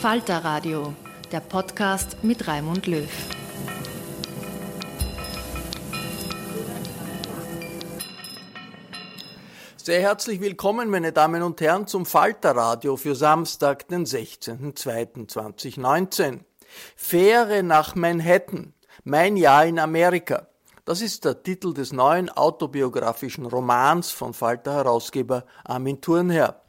Falter Radio, der Podcast mit Raimund Löw. Sehr herzlich willkommen, meine Damen und Herren, zum Falterradio für Samstag, den 16.02.2019. Fähre nach Manhattan. Mein Jahr in Amerika. Das ist der Titel des neuen autobiografischen Romans von Falter-Herausgeber Armin Thurnherr.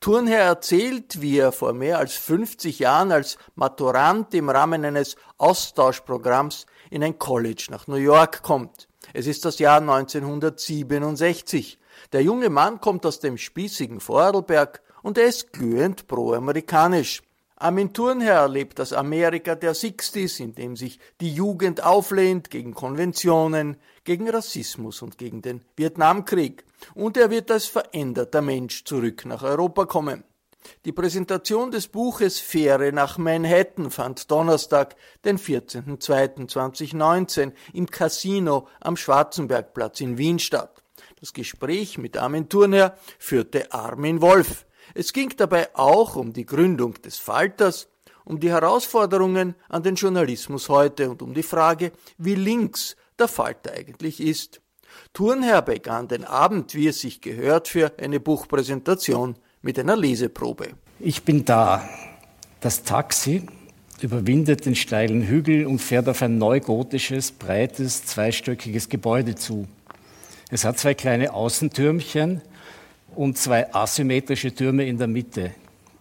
Thurnherr erzählt, wie er vor mehr als 50 Jahren als Maturant im Rahmen eines Austauschprogramms in ein College nach New York kommt. Es ist das Jahr 1967. Der junge Mann kommt aus dem spießigen Vorarlberg und er ist glühend pro-amerikanisch. Armin Thurnherr erlebt das Amerika der Sixties, in dem sich die Jugend auflehnt gegen Konventionen, gegen Rassismus und gegen den Vietnamkrieg. Und er wird als veränderter Mensch zurück nach Europa kommen. Die Präsentation des Buches Fähre nach Manhattan fand Donnerstag, den 14.02.2019 im Casino am Schwarzenbergplatz in Wien statt. Das Gespräch mit Armin Thurnherr führte Armin Wolf. Es ging dabei auch um die Gründung des Falters, um die Herausforderungen an den Journalismus heute und um die Frage, wie links der Falter eigentlich ist. Thurnherr begann den Abend, wie es sich gehört, für eine Buchpräsentation mit einer Leseprobe. Ich bin da. Das Taxi überwindet den steilen Hügel und fährt auf ein neugotisches, breites, zweistöckiges Gebäude zu. Es hat zwei kleine Außentürmchen und zwei asymmetrische Türme in der Mitte.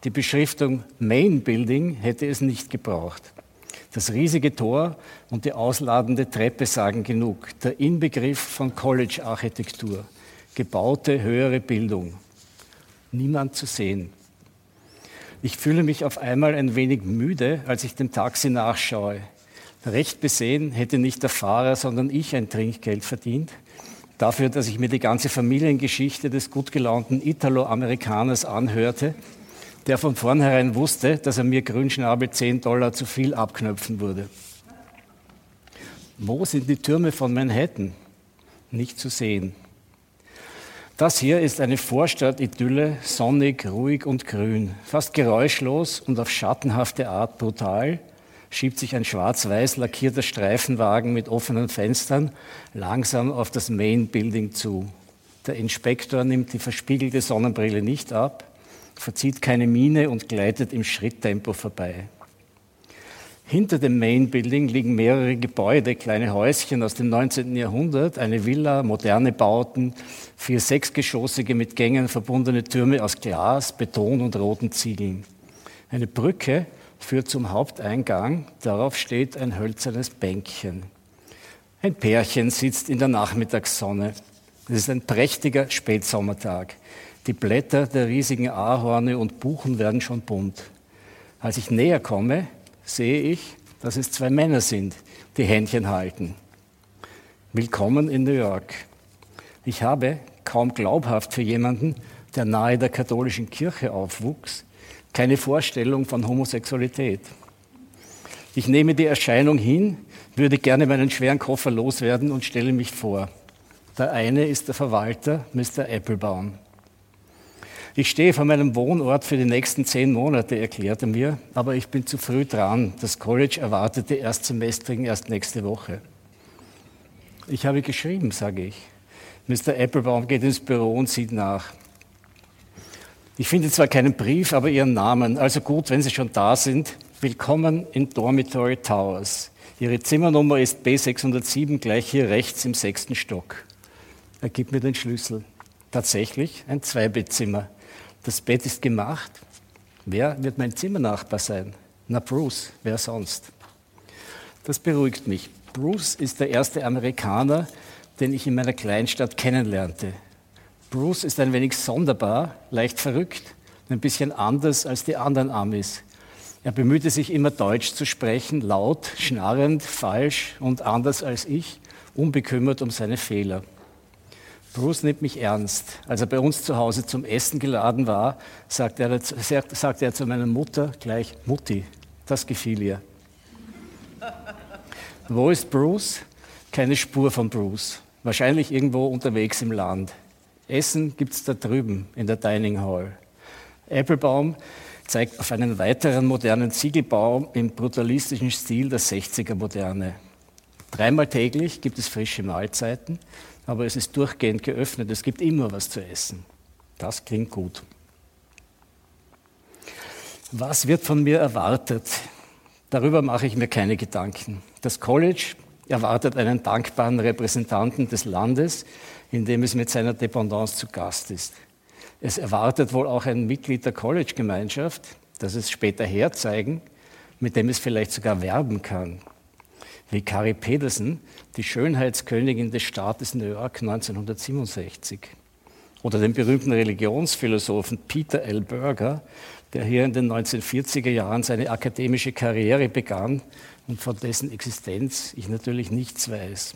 Die Beschriftung Main Building hätte es nicht gebraucht. Das riesige Tor und die ausladende Treppe sagen genug. Der Inbegriff von College-Architektur. Gebaute höhere Bildung. Niemand zu sehen. Ich fühle mich auf einmal ein wenig müde, als ich dem Taxi nachschaue. Recht besehen hätte nicht der Fahrer, sondern ich ein Trinkgeld verdient. Dafür, dass ich mir die ganze Familiengeschichte des gut gelaunten Italo-Amerikaners anhörte, der von vornherein wusste, dass er mir Grünschnabel 10 Dollar zu viel abknöpfen würde. Wo sind die Türme von Manhattan? Nicht zu sehen. Das hier ist eine Vorstadt-Idylle, sonnig, ruhig und grün. Fast geräuschlos und auf schattenhafte Art brutal schiebt sich ein schwarz-weiß lackierter Streifenwagen mit offenen Fenstern langsam auf das Main Building zu. Der Inspektor nimmt die verspiegelte Sonnenbrille nicht ab, verzieht keine Miene und gleitet im Schritttempo vorbei. Hinter dem Main Building liegen mehrere Gebäude, kleine Häuschen aus dem 19. Jahrhundert, eine Villa, moderne Bauten, vier sechsgeschossige mit Gängen verbundene Türme aus Glas, Beton und roten Ziegeln. Eine Brücke führt zum Haupteingang, darauf steht ein hölzernes Bänkchen. Ein Pärchen sitzt in der Nachmittagssonne. Es ist ein prächtiger Spätsommertag. Die Blätter der riesigen Ahorne und Buchen werden schon bunt. Als ich näher komme, sehe ich, dass es zwei Männer sind, die Händchen halten. Willkommen in New York. Ich habe, kaum glaubhaft für jemanden, der nahe der katholischen Kirche aufwuchs, keine Vorstellung von Homosexualität. Ich nehme die Erscheinung hin, würde gerne meinen schweren Koffer loswerden und stelle mich vor. Der eine ist der Verwalter, Mr. Applebaum. Ich stehe vor meinem Wohnort für die nächsten zehn Monate, erklärte mir, aber ich bin zu früh dran. Das College erwartete Erstsemestrigen erst nächste Woche. Ich habe geschrieben, sage ich. Mr. Applebaum geht ins Büro und sieht nach. Ich finde zwar keinen Brief, aber Ihren Namen. Also gut, wenn Sie schon da sind. Willkommen in Dormitory Towers. Ihre Zimmernummer ist B607, gleich hier rechts im sechsten Stock. Er gibt mir den Schlüssel. Tatsächlich ein Zweibettzimmer. Das Bett ist gemacht. Wer wird mein Zimmernachbar sein? Na, Bruce, wer sonst? Das beruhigt mich. Bruce ist der erste Amerikaner, den ich in meiner Kleinstadt kennenlernte. Bruce ist ein wenig sonderbar, leicht verrückt, ein bisschen anders als die anderen Amis. Er bemühte sich immer Deutsch zu sprechen, laut, schnarrend, falsch und anders als ich, unbekümmert um seine Fehler. Bruce nimmt mich ernst. Als er bei uns zu Hause zum Essen geladen war, sagte er, sagte er zu meiner Mutter gleich, Mutti, das gefiel ihr. Wo ist Bruce? Keine Spur von Bruce. Wahrscheinlich irgendwo unterwegs im Land. Essen gibt es da drüben in der Dining Hall. Applebaum zeigt auf einen weiteren modernen Ziegelbau im brutalistischen Stil der 60er Moderne. Dreimal täglich gibt es frische Mahlzeiten aber es ist durchgehend geöffnet, es gibt immer was zu essen. Das klingt gut. Was wird von mir erwartet? Darüber mache ich mir keine Gedanken. Das College erwartet einen dankbaren Repräsentanten des Landes, in dem es mit seiner Dependance zu Gast ist. Es erwartet wohl auch ein Mitglied der College-Gemeinschaft, das es später herzeigen, mit dem es vielleicht sogar werben kann wie Carrie Pedersen, die Schönheitskönigin des Staates New York 1967. Oder den berühmten Religionsphilosophen Peter L. Berger, der hier in den 1940er Jahren seine akademische Karriere begann und von dessen Existenz ich natürlich nichts weiß.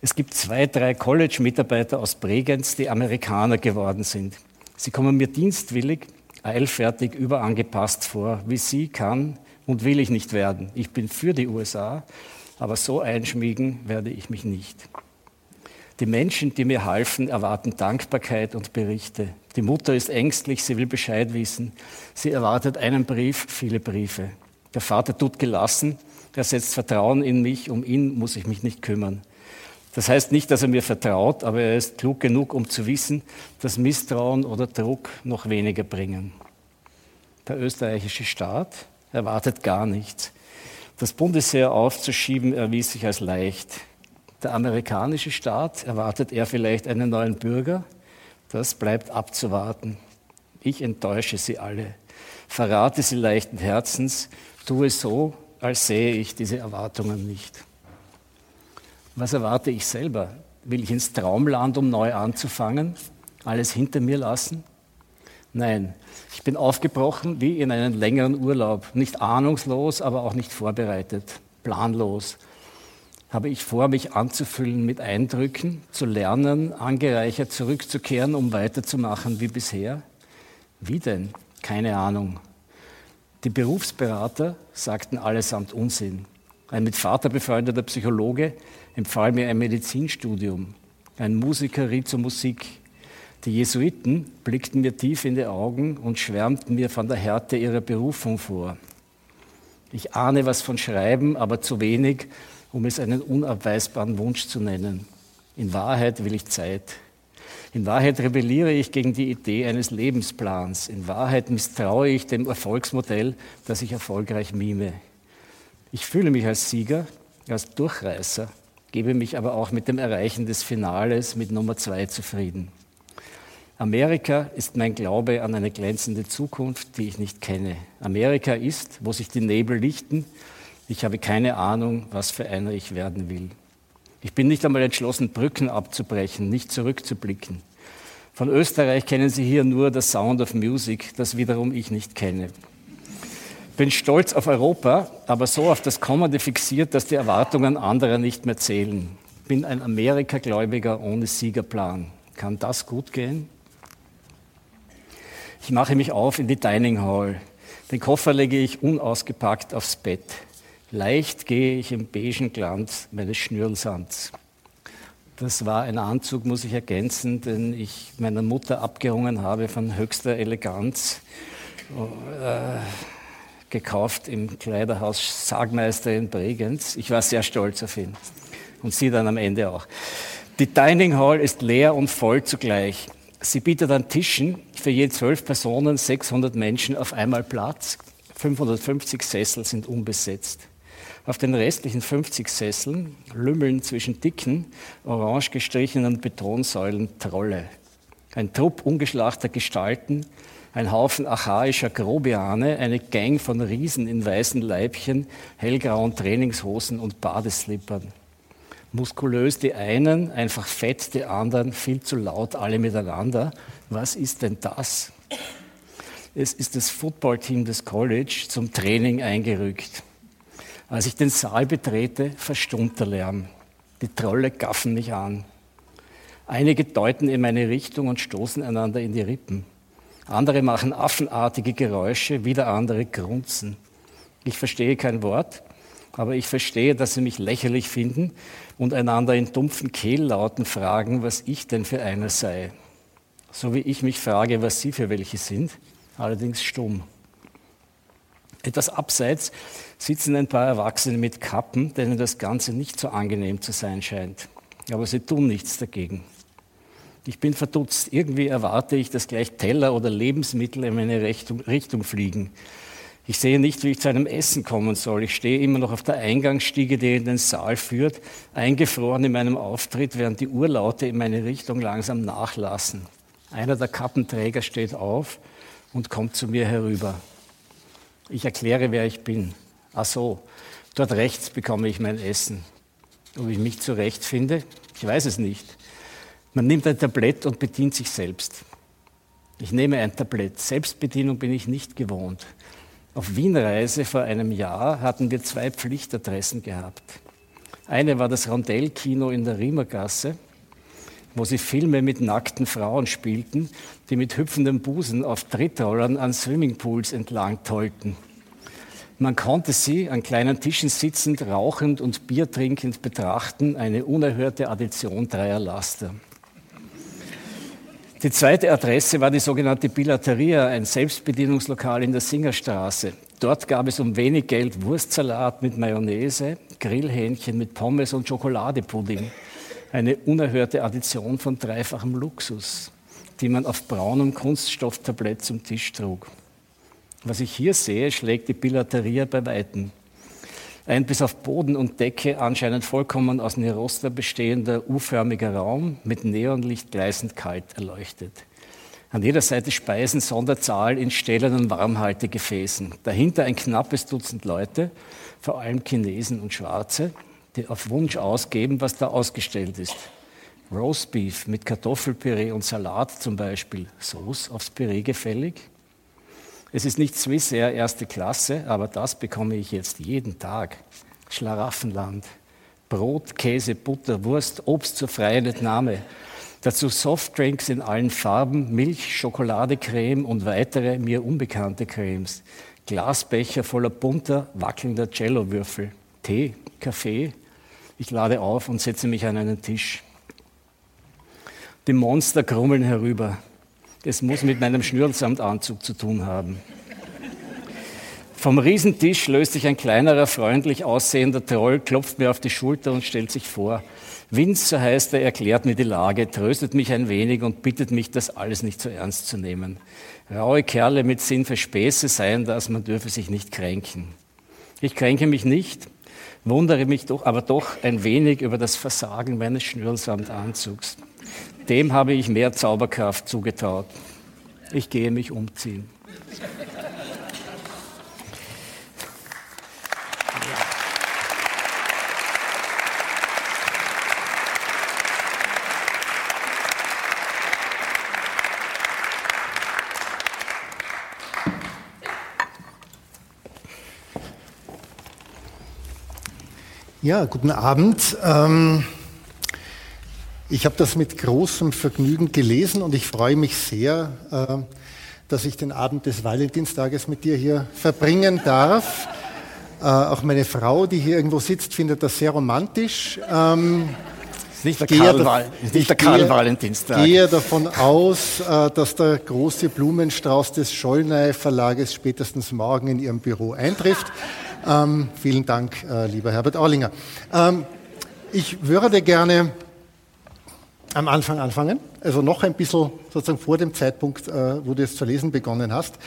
Es gibt zwei, drei College-Mitarbeiter aus Bregenz, die Amerikaner geworden sind. Sie kommen mir dienstwillig, eilfertig, überangepasst vor. Wie sie kann, und will ich nicht werden. Ich bin für die USA, aber so einschmiegen werde ich mich nicht. Die Menschen, die mir halfen, erwarten Dankbarkeit und Berichte. Die Mutter ist ängstlich, sie will Bescheid wissen. Sie erwartet einen Brief, viele Briefe. Der Vater tut gelassen, er setzt Vertrauen in mich, um ihn muss ich mich nicht kümmern. Das heißt nicht, dass er mir vertraut, aber er ist klug genug, um zu wissen, dass Misstrauen oder Druck noch weniger bringen. Der österreichische Staat erwartet gar nichts. Das Bundesheer aufzuschieben erwies sich als leicht. Der amerikanische Staat erwartet er vielleicht einen neuen Bürger? Das bleibt abzuwarten. Ich enttäusche sie alle, verrate sie leichten Herzens, tue so, als sähe ich diese Erwartungen nicht. Was erwarte ich selber? Will ich ins Traumland, um neu anzufangen? Alles hinter mir lassen? Nein, ich bin aufgebrochen wie in einen längeren Urlaub, nicht ahnungslos, aber auch nicht vorbereitet, planlos. Habe ich vor, mich anzufüllen mit Eindrücken, zu lernen, angereichert zurückzukehren, um weiterzumachen wie bisher? Wie denn? Keine Ahnung. Die Berufsberater sagten allesamt Unsinn. Ein mit Vater befreundeter Psychologe empfahl mir ein Medizinstudium. Ein Musiker riet zur Musik. Die Jesuiten blickten mir tief in die Augen und schwärmten mir von der Härte ihrer Berufung vor. Ich ahne was von Schreiben, aber zu wenig, um es einen unabweisbaren Wunsch zu nennen. In Wahrheit will ich Zeit. In Wahrheit rebelliere ich gegen die Idee eines Lebensplans. In Wahrheit misstraue ich dem Erfolgsmodell, das ich erfolgreich mime. Ich fühle mich als Sieger, als Durchreißer, gebe mich aber auch mit dem Erreichen des Finales mit Nummer zwei zufrieden. Amerika ist mein Glaube an eine glänzende Zukunft, die ich nicht kenne. Amerika ist, wo sich die Nebel lichten. Ich habe keine Ahnung, was für einer ich werden will. Ich bin nicht einmal entschlossen, Brücken abzubrechen, nicht zurückzublicken. Von Österreich kennen Sie hier nur das Sound of Music, das wiederum ich nicht kenne. Bin stolz auf Europa, aber so auf das Kommende fixiert, dass die Erwartungen anderer nicht mehr zählen. Bin ein Amerikagläubiger ohne Siegerplan. Kann das gut gehen? Ich mache mich auf in die Dining Hall. Den Koffer lege ich unausgepackt aufs Bett. Leicht gehe ich im beigen Glanz meines Schnürlsands. Das war ein Anzug, muss ich ergänzen, den ich meiner Mutter abgerungen habe von höchster Eleganz. Äh, gekauft im Kleiderhaus Sargmeister in Bregenz. Ich war sehr stolz auf ihn. Und sie dann am Ende auch. Die Dining Hall ist leer und voll zugleich. Sie bietet an Tischen für je zwölf Personen 600 Menschen auf einmal Platz. 550 Sessel sind unbesetzt. Auf den restlichen 50 Sesseln lümmeln zwischen dicken, orange gestrichenen Betonsäulen Trolle. Ein Trupp ungeschlachter Gestalten, ein Haufen archaischer Grobiane, eine Gang von Riesen in weißen Leibchen, hellgrauen Trainingshosen und Badeslippern. Muskulös die einen, einfach fett die anderen, viel zu laut alle miteinander. Was ist denn das? Es ist das Footballteam des College zum Training eingerückt. Als ich den Saal betrete, verstummt der Lärm. Die Trolle gaffen mich an. Einige deuten in meine Richtung und stoßen einander in die Rippen. Andere machen affenartige Geräusche, wieder andere grunzen. Ich verstehe kein Wort, aber ich verstehe, dass sie mich lächerlich finden und einander in dumpfen Kehllauten fragen, was ich denn für einer sei. So wie ich mich frage, was sie für welche sind, allerdings stumm. Etwas abseits sitzen ein paar Erwachsene mit Kappen, denen das Ganze nicht so angenehm zu sein scheint. Aber sie tun nichts dagegen. Ich bin verdutzt. Irgendwie erwarte ich, dass gleich Teller oder Lebensmittel in meine Richtung, Richtung fliegen. Ich sehe nicht, wie ich zu einem Essen kommen soll. Ich stehe immer noch auf der Eingangsstiege, die in den Saal führt, eingefroren in meinem Auftritt, während die Urlaute in meine Richtung langsam nachlassen. Einer der Kappenträger steht auf und kommt zu mir herüber. Ich erkläre, wer ich bin. Ach so, dort rechts bekomme ich mein Essen. Ob ich mich zurechtfinde? Ich weiß es nicht. Man nimmt ein Tablett und bedient sich selbst. Ich nehme ein Tablett. Selbstbedienung bin ich nicht gewohnt. Auf Wienreise vor einem Jahr hatten wir zwei Pflichtadressen gehabt. Eine war das Rondellkino in der Riemergasse, wo sie Filme mit nackten Frauen spielten, die mit hüpfendem Busen auf Trittrollern an Swimmingpools entlang tollten. Man konnte sie an kleinen Tischen sitzend, rauchend und Bier trinkend betrachten, eine unerhörte Addition dreier Laster. Die zweite Adresse war die sogenannte Bilateria, ein Selbstbedienungslokal in der Singerstraße. Dort gab es um wenig Geld Wurstsalat mit Mayonnaise, Grillhähnchen mit Pommes und Schokoladepudding eine unerhörte Addition von dreifachem Luxus, die man auf braunem Kunststofftablett zum Tisch trug. Was ich hier sehe, schlägt die Bilateria bei Weitem. Ein bis auf Boden und Decke anscheinend vollkommen aus Neroster bestehender U-förmiger Raum mit Neonlicht gleißend kalt erleuchtet. An jeder Seite Speisen Sonderzahl in stählernen Warmhaltegefäßen. Dahinter ein knappes Dutzend Leute, vor allem Chinesen und Schwarze, die auf Wunsch ausgeben, was da ausgestellt ist. Roastbeef mit Kartoffelpüree und Salat zum Beispiel. Sauce aufs Püree gefällig? Es ist nicht Swissair erste Klasse, aber das bekomme ich jetzt jeden Tag. Schlaraffenland. Brot, Käse, Butter, Wurst, Obst zur freien Entnahme. Dazu Softdrinks in allen Farben, Milch, Schokoladecreme und weitere mir unbekannte Cremes. Glasbecher voller bunter, wackelnder Cello-Würfel. Tee, Kaffee, ich lade auf und setze mich an einen Tisch. Die Monster krummeln herüber. Es muss mit meinem Schnürlsamtanzug zu tun haben. Vom Riesentisch löst sich ein kleinerer, freundlich aussehender Troll, klopft mir auf die Schulter und stellt sich vor. So heißt er, erklärt mir die Lage, tröstet mich ein wenig und bittet mich, das alles nicht so ernst zu nehmen. Raue Kerle mit Sinn für Späße seien das, man dürfe sich nicht kränken. Ich kränke mich nicht, wundere mich doch, aber doch ein wenig über das Versagen meines Schnürlsamtanzugs. Dem habe ich mehr Zauberkraft zugetraut. Ich gehe mich umziehen. Ja, guten Abend. Ähm, ich habe das mit großem Vergnügen gelesen und ich freue mich sehr, äh, dass ich den Abend des Valentinstages mit dir hier verbringen darf. Äh, auch meine Frau, die hier irgendwo sitzt, findet das sehr romantisch. Ähm, ist nicht der Karl, ist nicht der Karl Valentinstag. Ich gehe davon aus, äh, dass der große Blumenstrauß des Schollnei Verlages spätestens morgen in Ihrem Büro eintrifft. Ähm, vielen Dank, lieber Herbert Aulinger. Ähm, ich würde gerne am Anfang anfangen, also noch ein bisschen sozusagen vor dem Zeitpunkt, äh, wo du es zu lesen begonnen hast.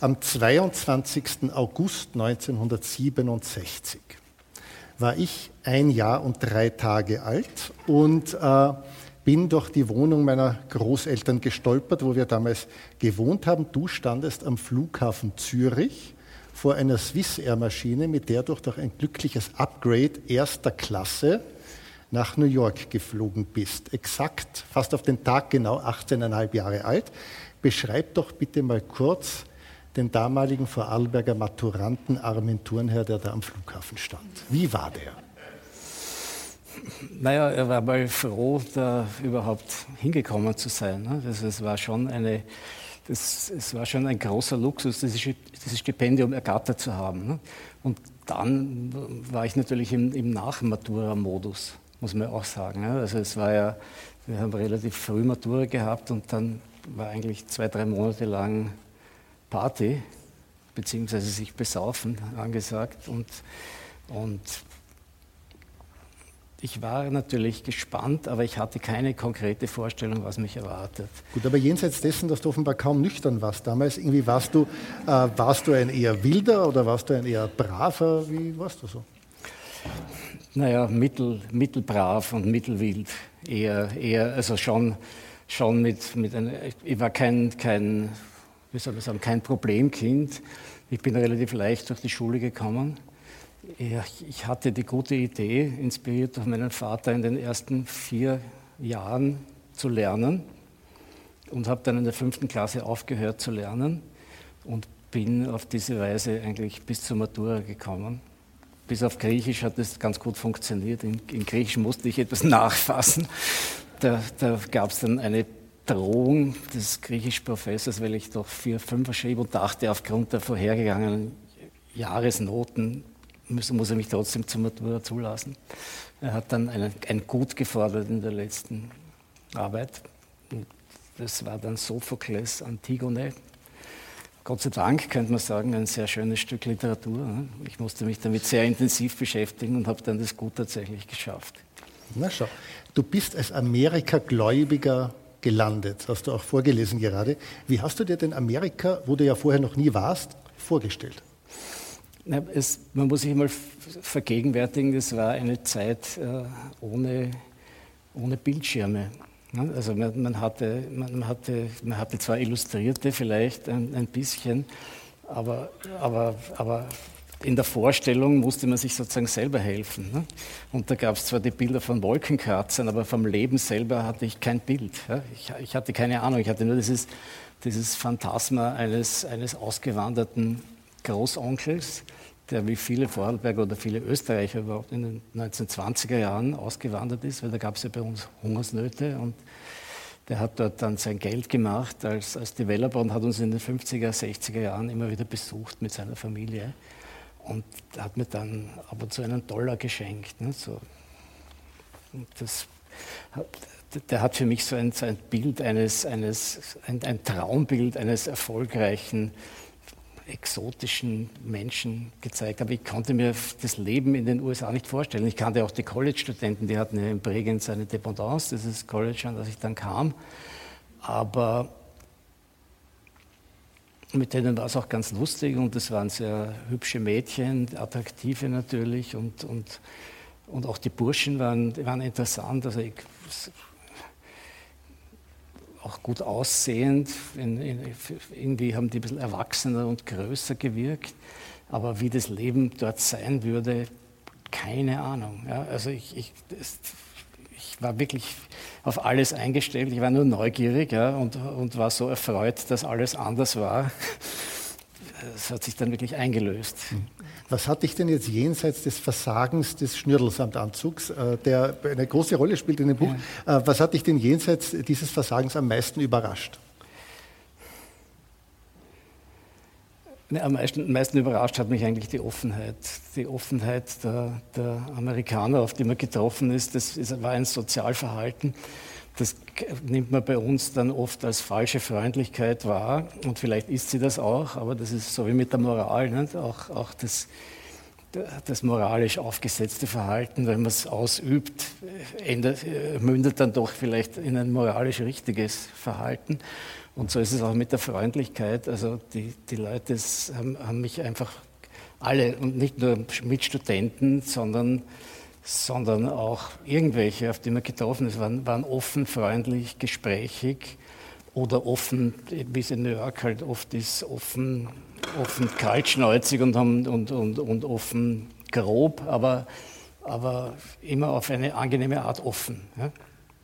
Am 22. August 1967 war ich ein Jahr und drei Tage alt und äh, bin durch die Wohnung meiner Großeltern gestolpert, wo wir damals gewohnt haben. Du standest am Flughafen Zürich vor einer Swissair-Maschine, mit der du durch ein glückliches Upgrade erster Klasse nach New York geflogen bist. Exakt, fast auf den Tag genau 18,5 Jahre alt. Beschreib doch bitte mal kurz, den damaligen Vorarlberger Maturanten Armin Thurnherr, der da am Flughafen stand. Wie war der? Naja, er war mal froh, da überhaupt hingekommen zu sein. Also es war schon eine, das, es war schon ein großer Luxus, dieses, dieses Stipendium ergattert zu haben. Ne? Und dann war ich natürlich im, im Nachmatura-Modus, muss man auch sagen. Also es war ja, wir haben relativ früh Matura gehabt und dann war eigentlich zwei, drei Monate lang Party beziehungsweise sich besaufen angesagt und, und ich war natürlich gespannt, aber ich hatte keine konkrete Vorstellung, was mich erwartet. Gut, aber jenseits dessen, dass du offenbar kaum nüchtern warst damals, irgendwie warst du, äh, warst du ein eher wilder oder warst du ein eher braver? Wie warst du so? Naja, mittel, mittelbrav und mittelwild. Eher, eher also schon, schon mit, mit einer, ich war kein, kein wie soll ich sagen, kein Problemkind. Ich bin relativ leicht durch die Schule gekommen. Ich hatte die gute Idee, inspiriert durch meinen Vater in den ersten vier Jahren zu lernen und habe dann in der fünften Klasse aufgehört zu lernen und bin auf diese Weise eigentlich bis zur Matura gekommen. Bis auf Griechisch hat es ganz gut funktioniert. In, in, Griechisch musste ich etwas nachfassen. Da, da gab es dann eine Drohung des Griechisch-Professors, weil ich doch vier Fünfer schrieb und dachte, aufgrund der vorhergegangenen Jahresnoten muss, muss er mich trotzdem zur Matura zulassen. Er hat dann einen, ein Gut gefordert in der letzten Arbeit. Das war dann Sophokles Antigone. Gott sei Dank, könnte man sagen, ein sehr schönes Stück Literatur. Ne? Ich musste mich damit sehr intensiv beschäftigen und habe dann das Gut tatsächlich geschafft. Na schau, du bist als Amerika-Gläubiger gelandet, hast du auch vorgelesen gerade. Wie hast du dir denn Amerika, wo du ja vorher noch nie warst, vorgestellt? Na, es, man muss sich mal vergegenwärtigen, das war eine Zeit äh, ohne, ohne Bildschirme. Ne? Also man, man, hatte, man, hatte, man hatte zwar Illustrierte vielleicht ein, ein bisschen, aber, aber, aber in der Vorstellung musste man sich sozusagen selber helfen. Ne? Und da gab es zwar die Bilder von Wolkenkratzern, aber vom Leben selber hatte ich kein Bild. Ja? Ich, ich, hatte keine Ahnung, ich hatte nur dieses, dieses Phantasma eines, eines ausgewanderten Großonkels, der wie viele Vorarlberger oder viele Österreicher überhaupt in den 1920er Jahren ausgewandert ist, weil da gab es ja bei uns Hungersnöte und der hat dort dann sein Geld gemacht als, als Developer und hat uns in den 50er, 60er Jahren immer wieder besucht mit seiner Familie. Und hat mir dann ab und zu einen Dollar geschenkt. Ne, so. Das der hat für mich so ein, so ein Bild eines, eines ein, ein, Traumbild eines erfolgreichen, exotischen Menschen gezeigt. Aber ich konnte mir das Leben in den USA nicht vorstellen. Ich kannte auch die College-Studenten, die hatten ja in Bregenz eine Dependance, dieses College, an das ich dann kam. Aber mit denen war es auch ganz lustig und es waren sehr hübsche Mädchen, attraktive natürlich und, und, und auch die Burschen waren, waren interessant, also ich, auch gut aussehend, in, in, irgendwie haben die ein bisschen erwachsener und größer gewirkt, aber wie das Leben dort sein würde, keine Ahnung. Ja, also ich, ich, das, ich war wirklich auf alles eingestellt. Ich war nur neugierig ja, und, und war so erfreut, dass alles anders war. Es hat sich dann wirklich eingelöst. Was hat dich denn jetzt jenseits des Versagens des Schnürdelsamtanzugs, äh, der eine große Rolle spielt in dem Buch, ja. äh, was hat dich denn jenseits dieses Versagens am meisten überrascht? am meisten, meisten, überrascht hat mich eigentlich die Offenheit. Die Offenheit der, der Amerikaner, auf die man getroffen ist. Das ist, war ein Sozialverhalten. Das nimmt man bei uns dann oft als falsche Freundlichkeit wahr. Und vielleicht ist sie das auch, aber das ist so wie mit der Moral. Nicht? Auch, auch das, das moralisch aufgesetzte Verhalten, wenn man es ausübt, ändert, mündet dann doch vielleicht in ein moralisch richtiges Verhalten. Und so ist es auch mit der Freundlichkeit. Also die, die Leute haben, haben mich einfach alle, und nicht nur Mitstudenten, sondern, sondern auch irgendwelche, auf die man getroffen ist, waren, waren offen, freundlich, gesprächig oder offen, wie es in New York halt oft ist, offen, offen kaltschnäuzig und, und, und, und offen grob, aber, aber immer auf eine angenehme Art offen. Ja?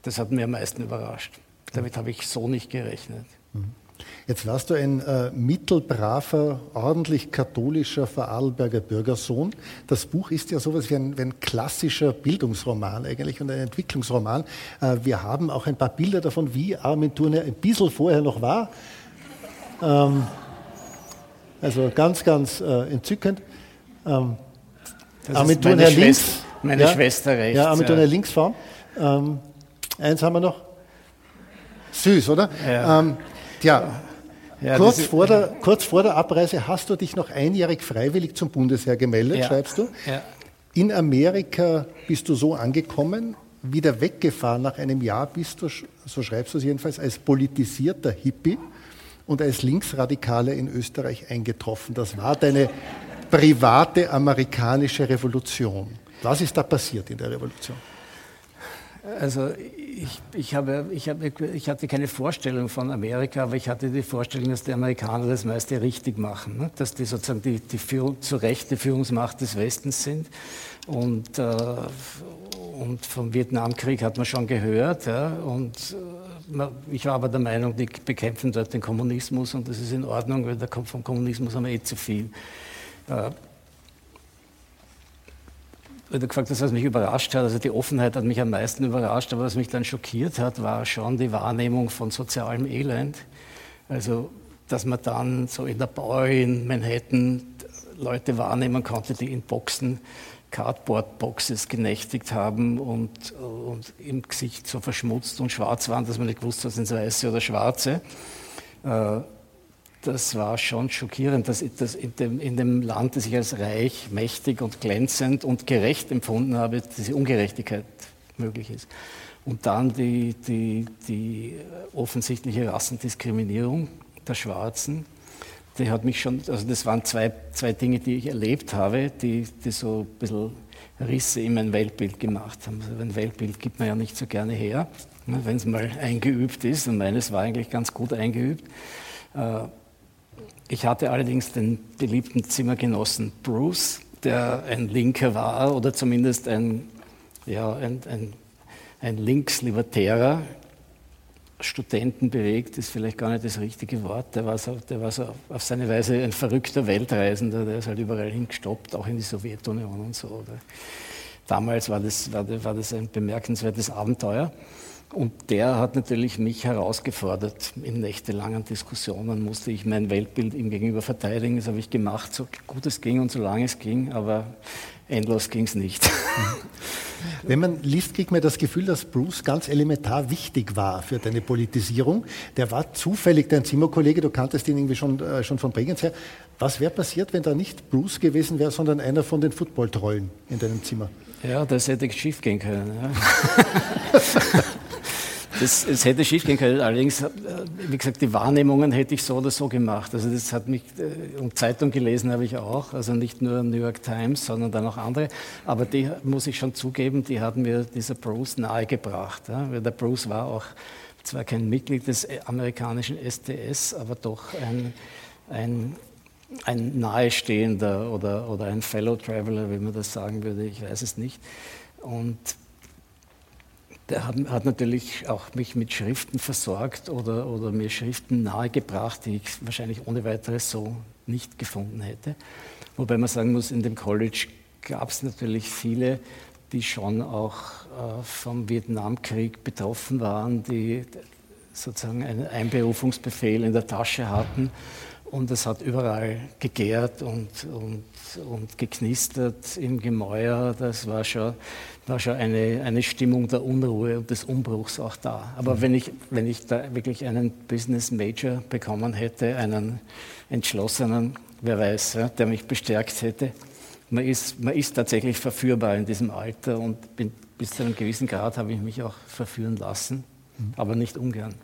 Das hat mir am meisten überrascht. Damit habe ich so nicht gerechnet. Jetzt warst du ein äh, mittelbraver, ordentlich katholischer Vorarlberger Bürgersohn. Das Buch ist ja sowas wie ein, wie ein klassischer Bildungsroman eigentlich und ein Entwicklungsroman. Äh, wir haben auch ein paar Bilder davon, wie Armin Thurner ein bisschen vorher noch war. Ähm, also ganz, ganz äh, entzückend. Ähm, Armin Thurner links. Meine ja, Schwester rechts. Ja, Armin Thurner links vorn. Ähm, eins haben wir noch. Süß, oder? Ja. Ähm, Tja, ja, kurz, vor der, kurz vor der Abreise hast du dich noch einjährig freiwillig zum Bundesheer gemeldet, ja. schreibst du. Ja. In Amerika bist du so angekommen, wieder weggefahren nach einem Jahr bist du, so schreibst du es jedenfalls, als politisierter Hippie und als Linksradikaler in Österreich eingetroffen. Das war deine private amerikanische Revolution. Was ist da passiert in der Revolution? Also ich, ich, habe, ich, habe, ich hatte keine Vorstellung von Amerika, aber ich hatte die Vorstellung, dass die Amerikaner das meiste richtig machen, ne? dass die sozusagen die, die Führung, zu Recht die Führungsmacht des Westens sind. Und, äh, und vom Vietnamkrieg hat man schon gehört. Ja? Und äh, ich war aber der Meinung, die bekämpfen dort den Kommunismus und das ist in Ordnung, weil vom Kommunismus haben wir eh zu viel. Äh, weil du gefragt hast, was mich überrascht hat. Also die Offenheit hat mich am meisten überrascht, aber was mich dann schockiert hat, war schon die Wahrnehmung von sozialem Elend. Also, dass man dann so in der Bar in Manhattan Leute wahrnehmen konnte, die in Boxen, Cardboard-Boxes genächtigt haben und, und im Gesicht so verschmutzt und schwarz waren, dass man nicht wusste, sind weiße oder schwarze. Äh, das war schon schockierend, dass, dass in, dem, in, dem, Land, das ich als reich, mächtig und glänzend und gerecht empfunden habe, diese Ungerechtigkeit möglich ist. Und dann die, die, die offensichtliche Rassendiskriminierung der Schwarzen, die hat mich schon, also das waren zwei, zwei Dinge, die ich erlebt habe, die, die so ein bisschen Risse in mein Weltbild gemacht haben. Also ein Weltbild gibt man ja nicht so gerne her, ne, wenn es mal eingeübt ist. Und meines war eigentlich ganz gut eingeübt. Ich hatte allerdings den beliebten Zimmergenossen Bruce, der ein Linker war oder zumindest ein, ja, ein, ein, ein linkslibertärer, studentenbewegt ist vielleicht gar nicht das richtige Wort. Der war, so, der war so auf seine Weise ein verrückter Weltreisender, der ist halt überall hingestoppt, auch in die Sowjetunion und so. Damals war das, war, war das ein bemerkenswertes Abenteuer. Und der hat natürlich mich herausgefordert. In nächtelangen Diskussionen musste ich mein Weltbild ihm gegenüber verteidigen. Das habe ich gemacht, so gut es ging und so lange es ging, aber endlos ging es nicht. Wenn man liest, kriegt man das Gefühl, dass Bruce ganz elementar wichtig war für deine Politisierung. Der war zufällig dein Zimmerkollege, du kanntest ihn irgendwie schon, äh, schon von Bregenz her. Was wäre passiert, wenn da nicht Bruce gewesen wäre, sondern einer von den Footballtrollen in deinem Zimmer? Ja, das hätte schief gehen können. Ja. Das, es hätte schief gehen können. Allerdings, äh, wie gesagt, die Wahrnehmungen hätte ich so oder so gemacht. Also das hat mich, äh, und Zeitung gelesen habe ich auch, also nicht nur New York Times, sondern dann auch andere. Aber die muss ich schon zugeben, die hat mir dieser Bruce nahegebracht. Ja? Der Bruce war auch zwar kein Mitglied des amerikanischen STS, aber doch ein, ein, ein nahestehender oder, oder ein Fellow Traveler, wie man das sagen würde, ich weiß es nicht. Und der hat, natürlich auch mich mit Schriften versorgt oder, oder mir Schriften nahegebracht, die ich wahrscheinlich ohne weiteres so nicht gefunden hätte. Wobei man sagen muss, in dem College gab es natürlich viele, die schon auch äh, vom Vietnamkrieg betroffen waren, die sozusagen einen Einberufungsbefehl in der Tasche hatten. Und es hat überall gegärt und, und, und geknistert im Gemäuer. Das war schon, war schon eine, eine Stimmung der Unruhe und des Umbruchs auch da. Aber mhm. wenn, ich, wenn ich da wirklich einen Business Major bekommen hätte, einen entschlossenen, wer weiß, ja, der mich bestärkt hätte, man ist, man ist tatsächlich verführbar in diesem Alter und bin, bis zu einem gewissen Grad habe ich mich auch verführen lassen, mhm. aber nicht ungern.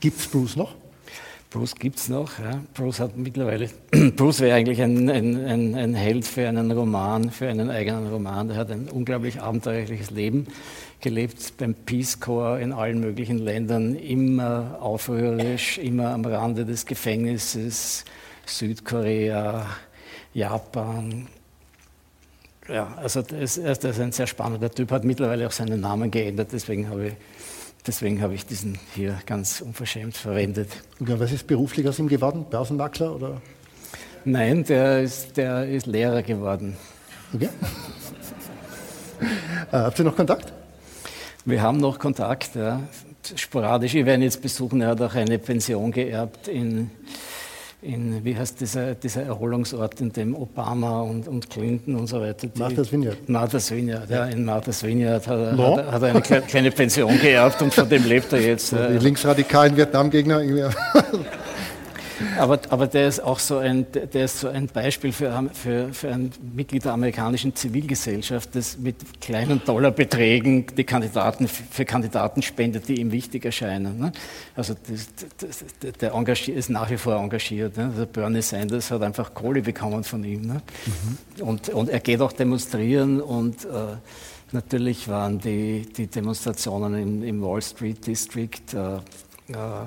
Gibt es Bruce noch? Bruce gibt es noch. Ja. Bruce hat mittlerweile, Bruce wäre eigentlich ein, ein, ein, ein, Held für einen Roman, für einen eigenen Roman. Er hat ein unglaublich abenteuerliches Leben gelebt beim Peace Corps in allen möglichen Ländern, immer aufrührerisch, immer am Rande des Gefängnisses, Südkorea, Japan. Ja, also das ist ein sehr spannender Typ, hat mittlerweile auch seinen Namen geändert, deswegen habe ich Deswegen habe ich diesen hier ganz unverschämt verwendet. Okay, was ist beruflich aus ihm geworden? Börsenmakler oder? Nein, der ist, der ist Lehrer geworden. Okay. äh, habt ihr noch Kontakt? Wir haben noch Kontakt, ja. sporadisch. Ich werde ihn jetzt besuchen. Er hat auch eine Pension geerbt in in, wie heißt dieser, dieser Erholungsort, in dem Obama und, und Clinton und so weiter. Martha's Vineyard. Martha's Vineyard, ja. In Martha's Vineyard hat er, no. hat, hat er eine kleine Pension geerbt und von dem lebt er jetzt. Die linksradikalen Vietnamgegner. Aber, aber der ist auch so ein, der ist so ein Beispiel für, für, für ein Mitglied der amerikanischen Zivilgesellschaft, das mit kleinen Dollarbeträgen die Kandidaten für Kandidaten spendet, die ihm wichtig erscheinen. Ne? Also das, das, der engagiert, ist nach wie vor engagiert. Ne? Der Bernie Sanders hat einfach Kohle bekommen von ihm. Ne? Mhm. Und, und er geht auch demonstrieren und äh, natürlich waren die, die Demonstrationen im, im Wall Street District äh, äh,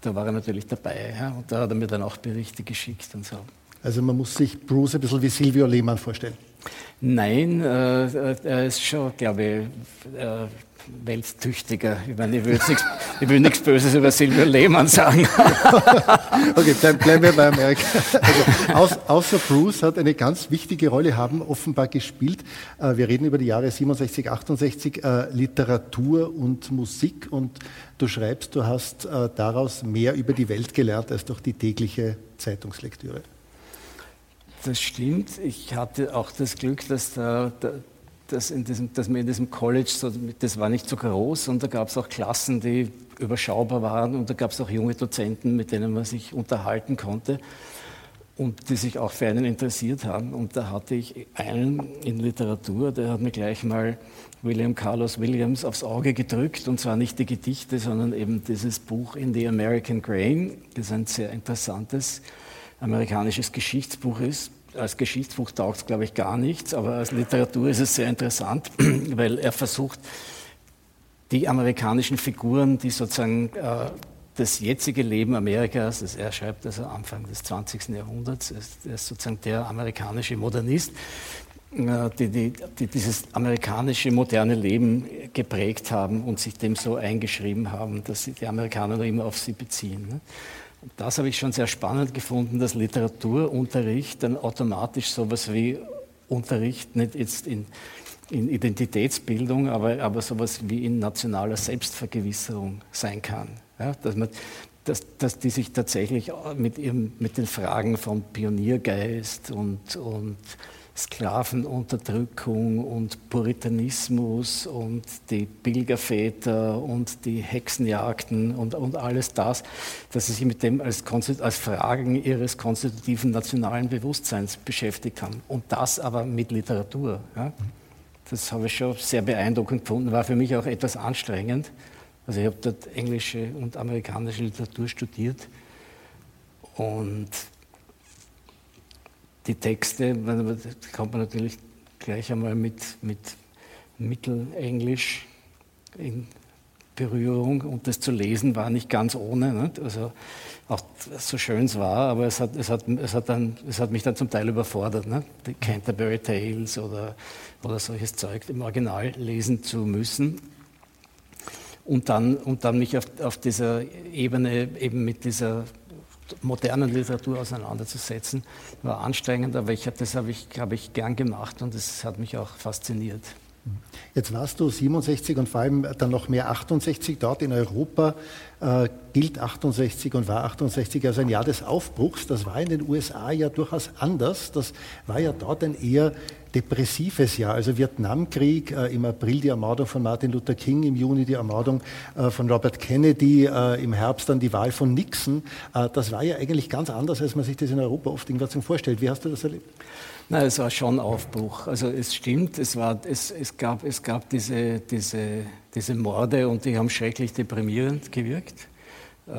da war er natürlich dabei. Ja? Und da hat er mir dann auch Berichte geschickt und so. Also man muss sich Bruce ein bisschen wie Silvio Lehmann vorstellen. Nein, äh, äh er ist schon, glaube ich, äh, welttüchtiger. Ich meine, ich will, nichts, ich will nichts Böses über Silvio Lehmann sagen. okay, dann bleiben wir bei Amerika. Also, außer Bruce hat eine ganz wichtige Rolle haben offenbar gespielt. Äh, wir reden über die Jahre 67, 68, äh, Literatur und Musik und du schreibst, du hast äh, daraus mehr über die Welt gelernt als durch die tägliche Zeitungslektüre. Das stimmt. Ich hatte auch das Glück, dass da, da dass, in diesem, dass wir in diesem College, so, das war nicht so groß und da gab es auch Klassen, die überschaubar waren und da gab es auch junge Dozenten, mit denen man sich unterhalten konnte und die sich auch für einen interessiert haben. Und da hatte ich einen in Literatur, der hat mir gleich mal William Carlos Williams aufs Auge gedrückt und zwar nicht die Gedichte, sondern eben dieses Buch In the American Grain, das ein sehr interessantes amerikanisches Geschichtsbuch ist als Geschichtsbuch taugt es, glaube ich, gar nichts, aber als Literatur ist es sehr interessant, weil er versucht, die amerikanischen Figuren, die sozusagen äh, das jetzige Leben Amerikas, das er schreibt also Anfang des 20. Jahrhunderts, er ist sozusagen der amerikanische Modernist, äh, die, die, die, dieses amerikanische moderne Leben geprägt haben und sich dem so eingeschrieben haben, dass die Amerikaner immer auf sie beziehen. Ne? Das habe ich schon sehr spannend gefunden, dass Literaturunterricht dann automatisch sowas wie Unterricht nicht jetzt in, in Identitätsbildung, aber, aber sowas wie in nationaler Selbstvergewisserung sein kann. Ja, dass, man, dass, dass die sich tatsächlich mit, ihrem, mit den Fragen von Pioniergeist und, und Sklavenunterdrückung und Puritanismus und die Pilgerväter und die Hexenjagden und, und alles das, dass sie sich mit dem als, als Fragen ihres konstitutiven nationalen Bewusstseins beschäftigt haben. Und das aber mit Literatur. Ja? Das habe ich schon sehr beeindruckend gefunden, war für mich auch etwas anstrengend. Also ich habe dort englische und amerikanische Literatur studiert und die Texte, da kommt man natürlich gleich einmal mit, mit Mittelenglisch in Berührung und das zu lesen war nicht ganz ohne. Nicht? Also auch so schön es war, aber es hat, es, hat, es, hat dann, es hat mich dann zum Teil überfordert, nicht? die Canterbury Tales oder, oder solches Zeug im Original lesen zu müssen. Und dann, und dann mich auf, auf dieser Ebene eben mit dieser modernen Literatur auseinanderzusetzen. War anstrengend, aber ich, das habe ich, hab ich gern gemacht und das hat mich auch fasziniert. Jetzt warst du 67 und vor allem dann noch mehr 68 dort in Europa. Äh, gilt 68 und war 68 als ein Jahr des Aufbruchs. Das war in den USA ja durchaus anders. Das war ja dort ein eher depressives Jahr. Also Vietnamkrieg, äh, im April die Ermordung von Martin Luther King, im Juni die Ermordung äh, von Robert Kennedy, äh, im Herbst dann die Wahl von Nixon. Äh, das war ja eigentlich ganz anders, als man sich das in Europa oft irgendwas vorstellt. Wie hast du das erlebt? Nein, es war schon Aufbruch. Also es stimmt, es, war, es, es, gab, es gab diese, diese, diese Morde und die haben schrecklich deprimierend gewirkt. Äh,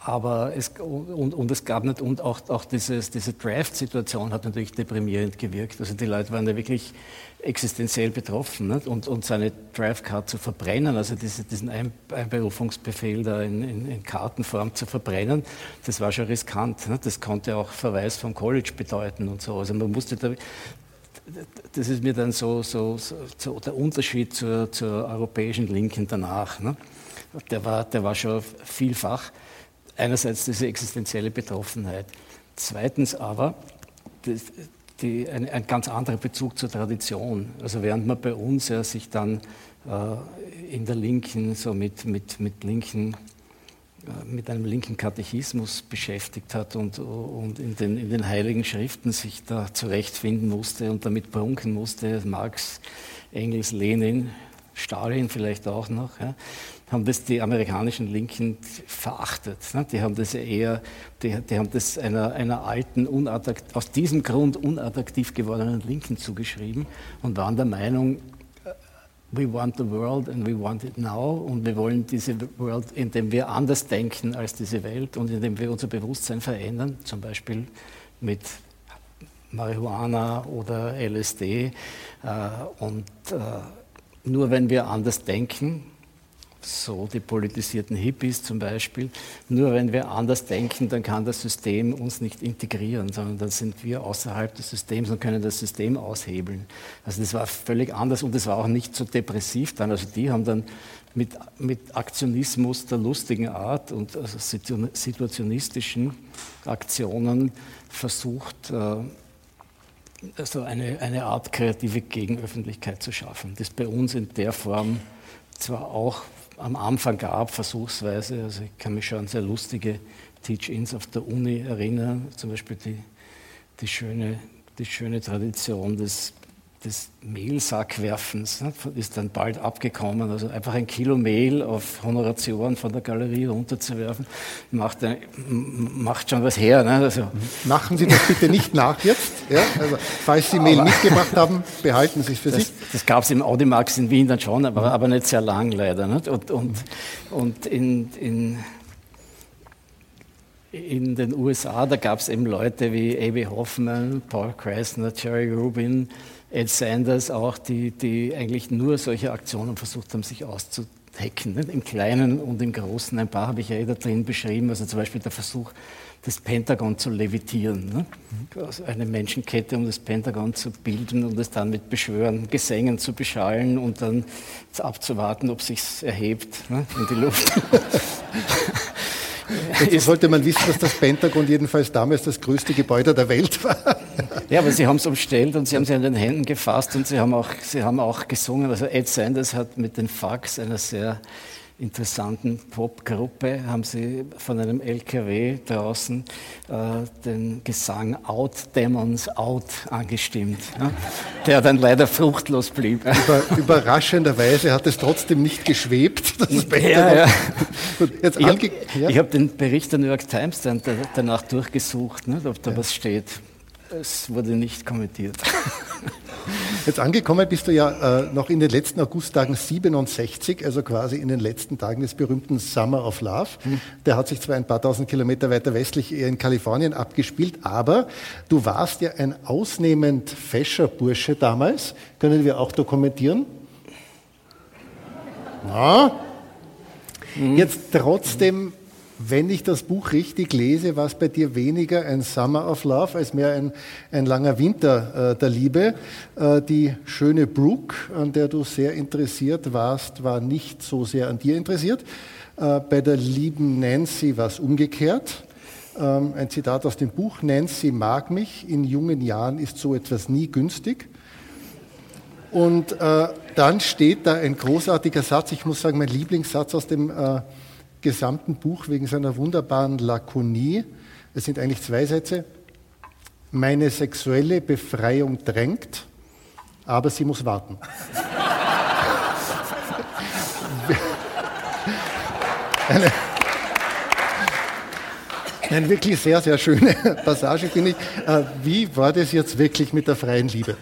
aber es, und, und, es gab nicht, und auch, auch dieses, diese Draft-Situation hat natürlich deprimierend gewirkt. Also die Leute waren ja wirklich existenziell betroffen nicht? Und, und seine Draft-Card zu verbrennen, also diese, diesen Einberufungsbefehl da in, in, in, Kartenform zu verbrennen, das war schon riskant. Nicht? Das konnte auch Verweis vom College bedeuten und so. Also man musste da, das ist mir dann so, so, so der Unterschied zur, zur europäischen Linken danach. Ne? Der, war, der war schon vielfach einerseits diese existenzielle Betroffenheit, zweitens aber das, die, ein, ein, ganz anderer Bezug zur Tradition. Also während man bei uns ja sich dann äh, in der Linken, so mit, mit, mit linken äh, mit einem linken Katechismus beschäftigt hat und, und in, den, in, den, heiligen Schriften sich da zurechtfinden musste und damit prunken musste, Marx, Engels, Lenin, Stalin vielleicht auch noch. Ja haben das die amerikanischen Linken verachtet. Ne? Die haben das eher, die, die haben das einer, einer alten, aus diesem Grund unattraktiv gewordenen Linken zugeschrieben und waren der Meinung, äh, we want the world and we want it now und wir wollen diese World, indem wir anders denken als diese Welt und indem wir unser Bewusstsein verändern, zum Beispiel mit Marihuana oder LSD. Äh, und äh, nur wenn wir anders denken, so die politisierten Hippies zum Beispiel. Nur wenn wir anders denken, dann kann das System uns nicht integrieren, sondern dann sind wir außerhalb des Systems und können das System aushebeln. Also das war völlig anders und das war auch nicht so depressiv dann. Also die haben dann mit, mit Aktionismus der lustigen Art und also situationistischen Aktionen versucht, äh, also eine, eine Art kreative Gegenöffentlichkeit zu schaffen, das bei uns in der Form zwar auch am Anfang gab, versuchsweise. Also ich kann mich schon an sehr lustige Teach-Ins auf der Uni erinnern, zum Beispiel die, die, schöne, die schöne Tradition des des Mehlsackwerfens ne, ist dann bald abgekommen. Also einfach ein Kilo Mehl auf Honoration von der Galerie runterzuwerfen, macht, ein, macht schon was her. Ne? Also Machen Sie das bitte nicht nach jetzt. Ja? Also, falls Sie Mehl aber, nicht gemacht haben, behalten Sie es für das, sich. Das gab es im Audimax in Wien dann schon, aber, aber nicht sehr lang leider. Nicht? Und, und, und in, in in den USA, da gab es eben Leute wie A.B. Hoffman, Paul Krasner, Jerry Rubin, Ed Sanders auch, die, die eigentlich nur solche Aktionen versucht haben, sich auszuhacken. Ne? Im Kleinen und im Großen. Ein paar habe ich ja eh da drin beschrieben. Also zum Beispiel der Versuch, das Pentagon zu levitieren. Ne? Also eine Menschenkette, um das Pentagon zu bilden und es dann mit Beschwören, Gesängen zu beschallen und dann abzuwarten, ob sich erhebt ne? in die Luft. Jetzt sollte man wissen, dass das Pentagon jedenfalls damals das größte Gebäude der Welt war. Ja, aber Sie haben es umstellt und Sie haben sie an den Händen gefasst und Sie haben auch, sie haben auch gesungen. Also Ed Sanders hat mit den Fax einer sehr interessanten Popgruppe haben sie von einem LKW draußen äh, den Gesang Out Demons Out angestimmt, ja, der dann leider fruchtlos blieb. Über, überraschenderweise hat es trotzdem nicht geschwebt. ja, ja. Jetzt ich habe hab den Bericht der New York Times dann danach durchgesucht, ne, ob da was steht. Es wurde nicht kommentiert. Jetzt angekommen bist du ja äh, noch in den letzten Augusttagen 67, also quasi in den letzten Tagen des berühmten Summer of Love. Mhm. Der hat sich zwar ein paar tausend Kilometer weiter westlich in Kalifornien abgespielt, aber du warst ja ein ausnehmend fescher Bursche damals. Können wir auch dokumentieren? Na? Mhm. Jetzt trotzdem wenn ich das Buch richtig lese, war es bei dir weniger ein Summer of Love als mehr ein, ein langer Winter äh, der Liebe. Äh, die schöne Brooke, an der du sehr interessiert warst, war nicht so sehr an dir interessiert. Äh, bei der lieben Nancy war es umgekehrt. Ähm, ein Zitat aus dem Buch, Nancy mag mich, in jungen Jahren ist so etwas nie günstig. Und äh, dann steht da ein großartiger Satz, ich muss sagen, mein Lieblingssatz aus dem äh, gesamten Buch wegen seiner wunderbaren Lakonie. Es sind eigentlich zwei Sätze. Meine sexuelle Befreiung drängt, aber sie muss warten. eine, eine wirklich sehr, sehr schöne Passage, finde ich. Äh, wie war das jetzt wirklich mit der freien Liebe?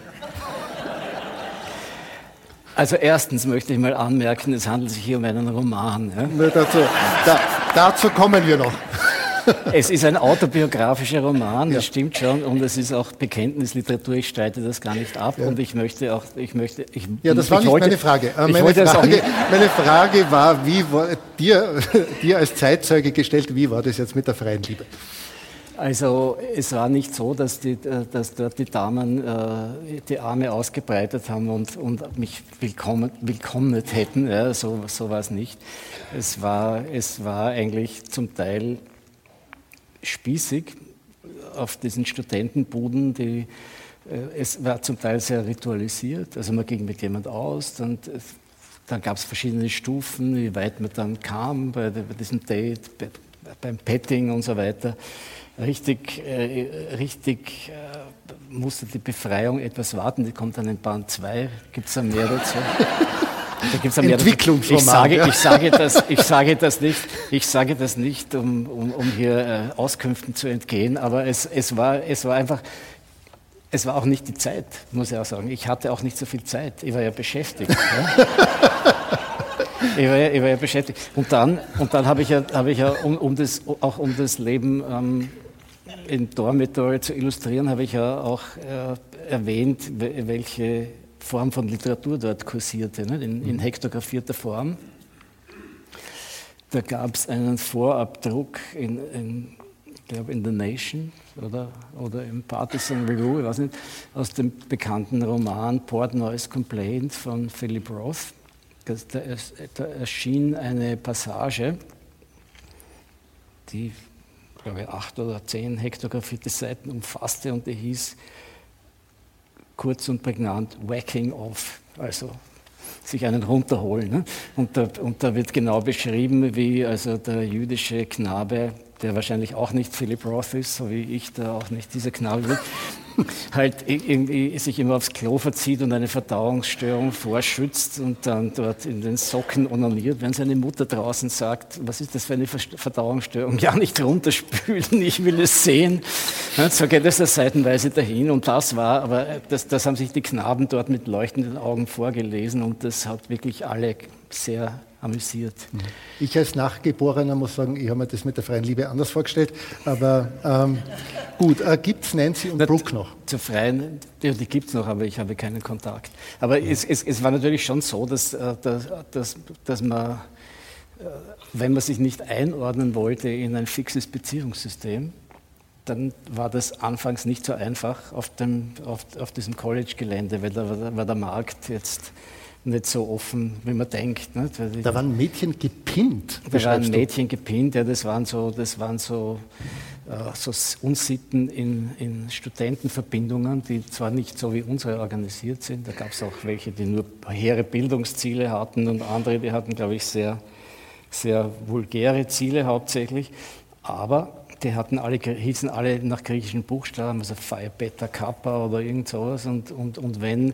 Also erstens möchte ich mal anmerken, es handelt sich hier um einen Roman. Ja? Dazu, da, dazu kommen wir noch. Es ist ein autobiografischer Roman, das stimmt schon, und es ist auch Bekenntnisliteratur. Ich streite das gar nicht ab, ja. und ich möchte auch, ich möchte, ich, ja, das war nicht wollte, meine Frage. Äh, meine, Frage meine Frage war, wie war dir, dir als Zeitzeuge gestellt, wie war das jetzt mit der freien Liebe? Also es war nicht so, dass, die, dass dort die Damen äh, die Arme ausgebreitet haben und, und mich willkommen, willkommet hätten. Ja, so, so war es nicht. Es war, es war eigentlich zum Teil spießig auf diesen Studentenbuden, die, äh, es war zum Teil sehr ritualisiert, also man ging mit jemand aus, dann, dann gab es verschiedene Stufen, wie weit man dann kam bei, bei diesem Date, bei, beim Petting und so weiter. Richtig, äh, richtig äh, musste die Befreiung etwas warten, die kommt dann in Bahn 2, gibt es da mehr dazu? Entwicklungsroman. Ich sage, ja. ich, sage das, ich sage das nicht, ich sage das nicht um, um, um hier äh, Auskünften zu entgehen, aber es, es, war, es war einfach, es war auch nicht die Zeit, muss ich auch sagen. Ich hatte auch nicht so viel Zeit. Ich war ja beschäftigt. ja. Ich war, ja, ich war ja beschäftigt. Und dann, und dann habe ich ja, habe ich ja um, um das, auch um das Leben ähm, in Dormitory zu illustrieren, habe ich ja auch äh, erwähnt, welche Form von Literatur dort kursierte, ne? in, in mhm. hektografierter Form. Da gab es einen Vorabdruck in, in, ich glaube in The Nation oder, oder im Partisan Review, ich weiß nicht, aus dem bekannten Roman Portnoy's Complaint von Philip Roth. Das, da, da erschien eine Passage, die, glaube ich, acht oder zehn hektografierte Seiten umfasste und die hieß kurz und prägnant Wacking Off, also sich einen runterholen. Ne? Und, da, und da wird genau beschrieben, wie also der jüdische Knabe der wahrscheinlich auch nicht Philip Roth ist, so wie ich da auch nicht dieser Knall halt irgendwie sich immer aufs Klo verzieht und eine Verdauungsstörung vorschützt und dann dort in den Socken onaniert, wenn seine Mutter draußen sagt, was ist das für eine Verdauungsstörung? Ja, nicht runterspülen, ich will es sehen. So geht es da seitenweise dahin und das war, aber das, das haben sich die Knaben dort mit leuchtenden Augen vorgelesen und das hat wirklich alle sehr amüsiert. Mhm. Ich als Nachgeborener muss sagen, ich habe mir das mit der freien Liebe anders vorgestellt. Aber ähm, gut, äh, gibt es Nancy und Brooke noch? Zur freien, ja, die gibt es noch, aber ich habe keinen Kontakt. Aber ja. es, es, es, war natürlich schon so, dass, äh, dass, dass, dass man, äh, wenn man sich nicht einordnen wollte in ein fixes Beziehungssystem, dann war das anfangs nicht so einfach auf, dem, auf, auf diesem College-Gelände, weil da war der Markt jetzt nicht so offen, wie man denkt. Nicht? Da waren Mädchen gepinnt. Da waren Mädchen gepinnt, ja, das waren so, das waren so, äh, so Unsitten in, in Studentenverbindungen, die zwar nicht so wie unsere organisiert sind, da gab es auch welche, die nur hehre Bildungsziele hatten und andere, die hatten, glaube ich, sehr, sehr vulgäre Ziele hauptsächlich, aber die hatten alle, hießen alle nach griechischen Buchstaben, also Phi, Beta, Kappa oder irgend sowas und, und, und wenn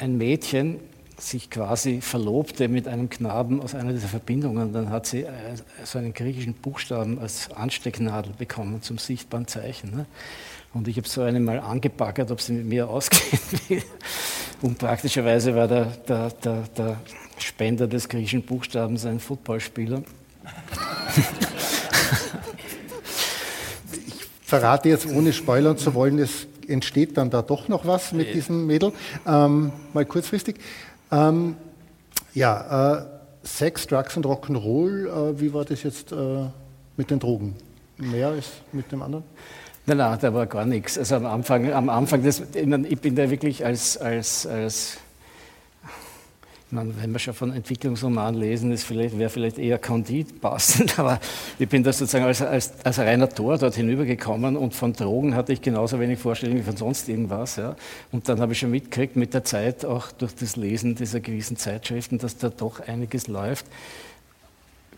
ein Mädchen sich quasi verlobte mit einem Knaben aus einer dieser Verbindungen, dann hat sie äh, so einen griechischen Buchstaben als Anstecknadel bekommen zum sichtbaren Zeichen. Ne? Und ich habe so eine mal angebaggert, ob sie mit mir ausgehen will. Und praktischerweise war der, der, der, der Spender des griechischen Buchstabens ein Footballspieler. Ich verrate jetzt, ohne spoilern zu wollen, es entsteht dann da doch noch was mit diesem Mädel, ähm, mal kurzfristig. Ähm, ja, äh, Sex, Drugs und Rock'n'Roll, äh, wie war das jetzt äh, mit den Drogen? Mehr als mit dem anderen? Nein, nein, da war gar nichts. Also am Anfang, am Anfang das, ich bin da wirklich als, als, als Man, wenn wir schon von Entwicklungsroman lesen, vielleicht, wäre vielleicht eher Condit passend, aber ich bin da sozusagen als, als, als reiner Tor dort hinübergekommen und von Drogen hatte ich genauso wenig Vorstellungen wie von sonst irgendwas. Ja. Und dann habe ich schon mitgekriegt mit der Zeit, auch durch das Lesen dieser gewissen Zeitschriften, dass da doch einiges läuft.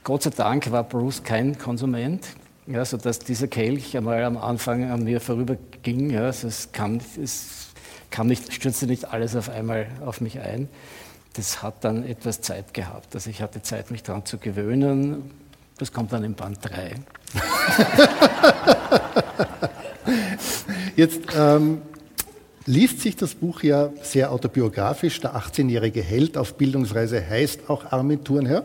Gott sei Dank war Bruce kein Konsument, ja, sodass dieser Kelch einmal am Anfang an mir vorüberging. Ja, also es, kam, es kam nicht, stürzte nicht alles auf einmal auf mich ein das hat dann etwas Zeit gehabt. Also ich hatte Zeit, mich daran zu gewöhnen. Das kommt dann in Band 3. Jetzt ähm, liest sich das Buch ja sehr autobiografisch. Der 18-jährige Held auf Bildungsreise heißt auch Armin Thurnherr.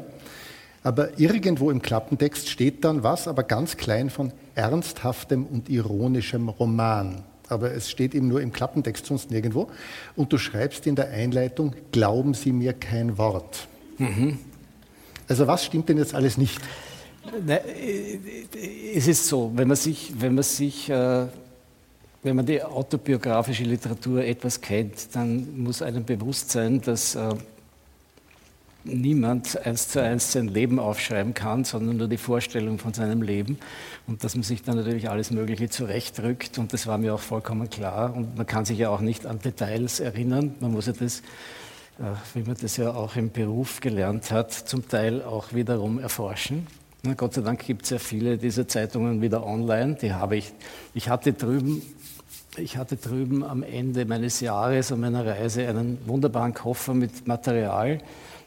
Aber irgendwo im Klappentext steht dann was, aber ganz klein von ernsthaftem und ironischem Roman aber es steht eben nur im Klappentext, sonst nirgendwo. Und du schreibst in der Einleitung, glauben Sie mir kein Wort. Mhm. Also was stimmt denn jetzt alles nicht? Na, es ist so, wenn man sich, wenn man sich äh, wenn man die autobiografische Literatur etwas kennt, dann muss einem bewusst sein, dass äh, niemand eins zu eins sein Leben aufschreiben kann, sondern nur die Vorstellung von seinem Leben und dass man sich dann natürlich alles Mögliche zurechtrückt. Und das war mir auch vollkommen klar. Und man kann sich ja auch nicht an Details erinnern, man muss ja das, äh, wie man das ja auch im Beruf gelernt hat, zum Teil auch wiederum erforschen. Na, Gott sei Dank gibt es ja viele dieser Zeitungen wieder online, die habe ich, ich hatte drüben ich hatte drüben am Ende meines Jahres und meiner Reise einen wunderbaren Koffer mit Material,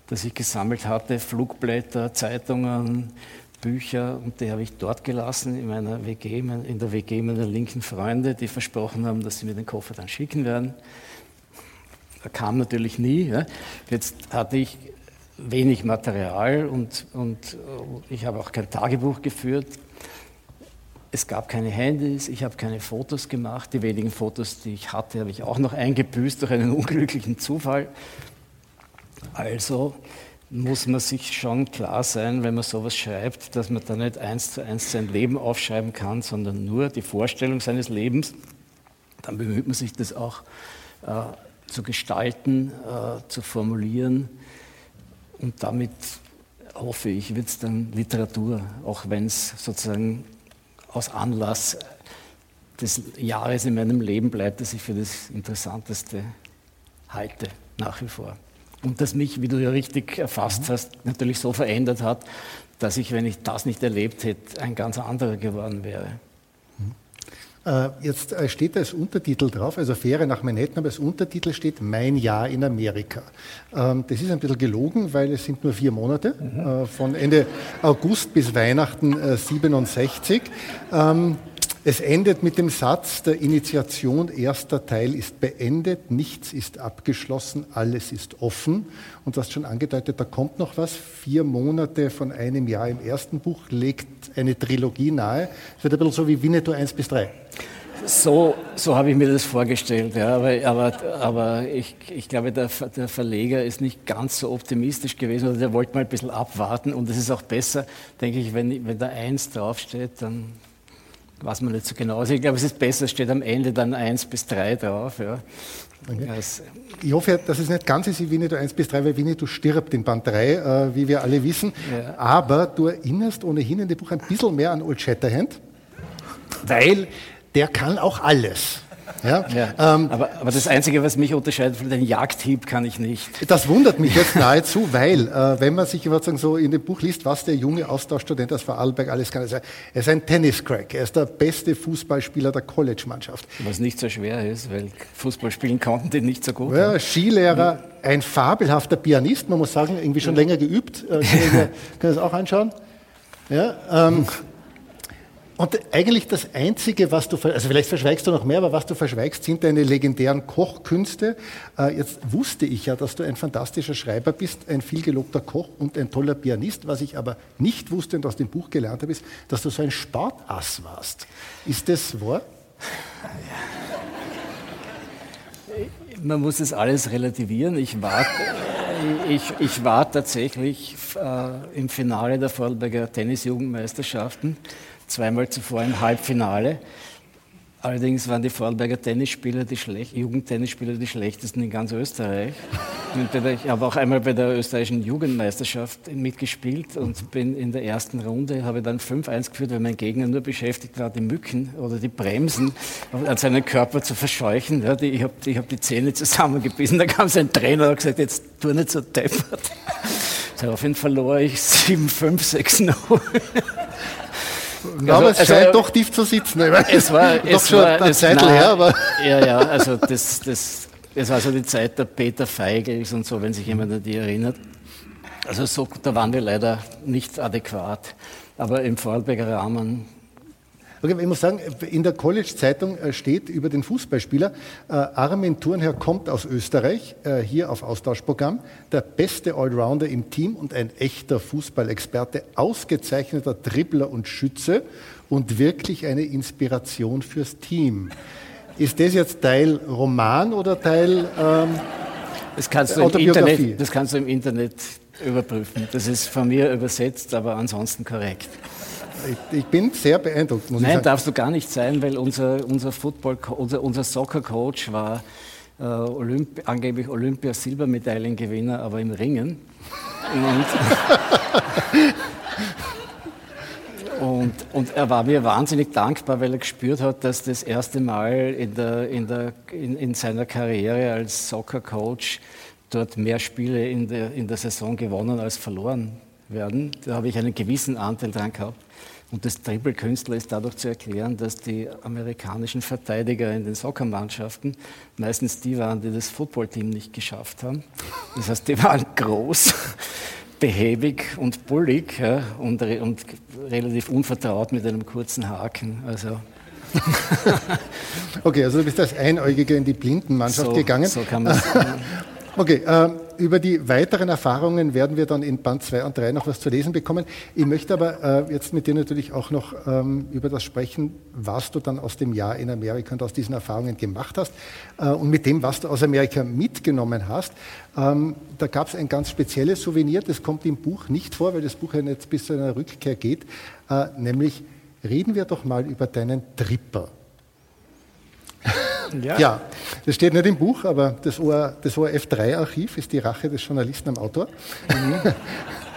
das ich gesammelt hatte, Flugblätter, Zeitungen, Bücher und die habe ich dort gelassen in meiner WG, in der WG meiner linken Freunde, die versprochen haben, dass sie mir den Koffer dann schicken werden. Er kam natürlich nie. Ja. Jetzt hatte ich wenig Material und, und äh, ich habe auch kein Tagebuch geführt. Es gab keine Handys, ich habe keine Fotos gemacht. Die wenigen Fotos, die ich hatte, habe ich auch noch eingebüßt durch einen unglücklichen Zufall. Also muss man sich schon klar sein, wenn man sowas schreibt, dass man da nicht eins zu eins sein Leben aufschreiben kann, sondern nur die Vorstellung seines Lebens. Dann bemüht man sich, das auch äh, zu gestalten, äh, zu formulieren. Und damit hoffe ich, wird es dann Literatur, auch wenn es sozusagen aus Anlass des Jahres in meinem Leben bleibt, das ich für das Interessanteste halte, nach wie vor. Und das mich, wie du ja richtig erfasst mhm. hast, natürlich so verändert hat, dass ich, wenn ich das nicht erlebt hätte, ein ganz anderer geworden wäre. Mhm. Äh, jetzt äh, steht als Untertitel drauf, also Fähre nach Manhattan, aber als Untertitel steht Mein Jahr in Amerika. Ähm, das ist ein bisschen gelogen, weil es sind nur vier Monate, mhm. Äh, von Ende August bis Weihnachten 67. Es endet mit dem Satz, der Initiation erster Teil ist beendet, nichts ist abgeschlossen, alles ist offen. Und du hast schon angedeutet, da kommt noch was. Vier Monate von einem Jahr im ersten Buch legt eine Trilogie nahe. Es wird ein bisschen so wie Winnetou 1 bis 3. So, so habe ich mir das vorgestellt, ja, aber, aber, aber ich, ich glaube, der, der, Verleger ist nicht ganz so optimistisch gewesen oder der wollte mal ein bisschen abwarten und es ist auch besser, denke ich, wenn, wenn da eins draufsteht, dann weiß man nicht so genau. Also ich glaube, es ist besser, es steht am Ende dann 1 bis 3 drauf. Ja. Okay. Ich hoffe, dass es nicht ganz ist wie Winnetou 1 bis 3, weil Winnetou stirbt in Band 3, äh, wie wir alle wissen. Ja. Aber du erinnerst ohnehin in dem Buch ein bisschen mehr an Old Shatterhand, weil der kann auch alles. Ja? ja ähm, aber, aber, das Einzige, was mich unterscheidet von den Jagdhieb, kann ich nicht. Das wundert mich jetzt nahezu, weil, äh, wenn man sich sozusagen so in dem Buch liest, was der junge Austauschstudent aus Vorarlberg alles kann, er ist ein Tenniscrack, er ist der beste Fußballspieler der College-Mannschaft. Was nicht so schwer ist, weil Fußball spielen konnten die nicht so gut. Ja, Skilehrer, ein fabelhafter Pianist, man muss sagen, irgendwie schon länger geübt. Äh, können wir das auch anschauen? Ja, ähm, und eigentlich das Einzige, was du, also vielleicht verschweigst du noch mehr, aber was du verschweigst, sind deine legendären Kochkünste. Äh, jetzt wusste ich ja, dass du ein fantastischer Schreiber bist, ein vielgelobter Koch und ein toller Pianist. Was ich aber nicht wusste und aus dem Buch gelernt habe, ist, dass du so ein Sportass warst. Ist das wahr? Man muss es alles relativieren. Ich war, ich, ich war tatsächlich äh, im Finale der Vorarlberger Tennisjugendmeisterschaften zweimal zuvor im Halbfinale. Allerdings waren die Vorarlberger Tennisspieler, die Schlech Jugendtennisspieler, die schlechtesten in ganz Österreich. Ich habe auch einmal bei der österreichischen Jugendmeisterschaft mitgespielt und bin in der ersten Runde, habe dann 5-1 geführt, weil mein Gegner nur beschäftigt war, die Mücken oder die Bremsen an seinen Körper zu verscheuchen. Ja, die, ich habe hab die Zähne zusammengebissen. Da kam sein Trainer und hat gesagt, jetzt tu nicht so deppert. Daraufhin verlor ich 7-5, 6-0. Ja, aber es also, scheint doch tief zu sitzen. Es war doch schon war, eine Zeit her, aber. Ja, ja, also das, das, das war so die Zeit der Peter Feigels und so, wenn sich jemand an die erinnert. Also so, da waren wir leider nicht adäquat. Aber im Vorarlberger Rahmen Okay, ich muss sagen, in der College-Zeitung äh, steht über den Fußballspieler, äh, Armin Thurnherr kommt aus Österreich, äh, hier auf Austauschprogramm, der beste Allrounder im Team und ein echter Fußballexperte, ausgezeichneter Dribbler und Schütze und wirklich eine Inspiration fürs Team. Ist das jetzt Teil Roman oder Teil ähm, das kannst du Autobiografie? Im Internet, das kannst du im Internet überprüfen. Das ist von mir übersetzt, aber ansonsten korrekt. Ich, ich bin sehr beeindruckt, muss Nein, ich sagen. darfst du gar nicht sein, weil unser, unser Football, unser, unser Soccer-Coach war äh, Olymp angeblich Olympia-Silbermedaillengewinner, aber im Ringen. Und, und, und, er war mir wahnsinnig dankbar, weil er gespürt hat, dass das erste Mal in, der, in, der, in, in seiner Karriere als Soccer-Coach dort mehr Spiele in der, in der Saison gewonnen als verloren werden. Da habe ich einen gewissen Anteil dran gehabt. Und das Triple-Künstler ist dadurch zu erklären, dass die amerikanischen Verteidiger in den Soccermannschaften meistens die waren, die das Footballteam nicht geschafft haben. Das heißt, die waren groß, behäbig und bullig ja, und, und, relativ unvertraut mit einem kurzen Haken. Also okay, also du bist als Einäugiger in die Blindenmannschaft so, gegangen. So kann man Okay, äh, über die weiteren Erfahrungen werden wir dann in Band 2 und 3 noch was zu lesen bekommen. Ich möchte aber äh, jetzt mit dir natürlich auch noch ähm, über das sprechen, was du dann aus dem Jahr in Amerika und aus diesen Erfahrungen gemacht hast äh, und mit dem, was du aus Amerika mitgenommen hast. Ähm, da gab es ein ganz spezielles Souvenir, das kommt im Buch nicht vor, weil das Buch ja jetzt bis zu einer Rückkehr geht, äh, nämlich reden wir doch mal über deinen Tripper. Ja. ja. das steht nicht im Buch, aber das, OR, das ORF3-Archiv ist die Rache des Journalisten am Autor. Mhm.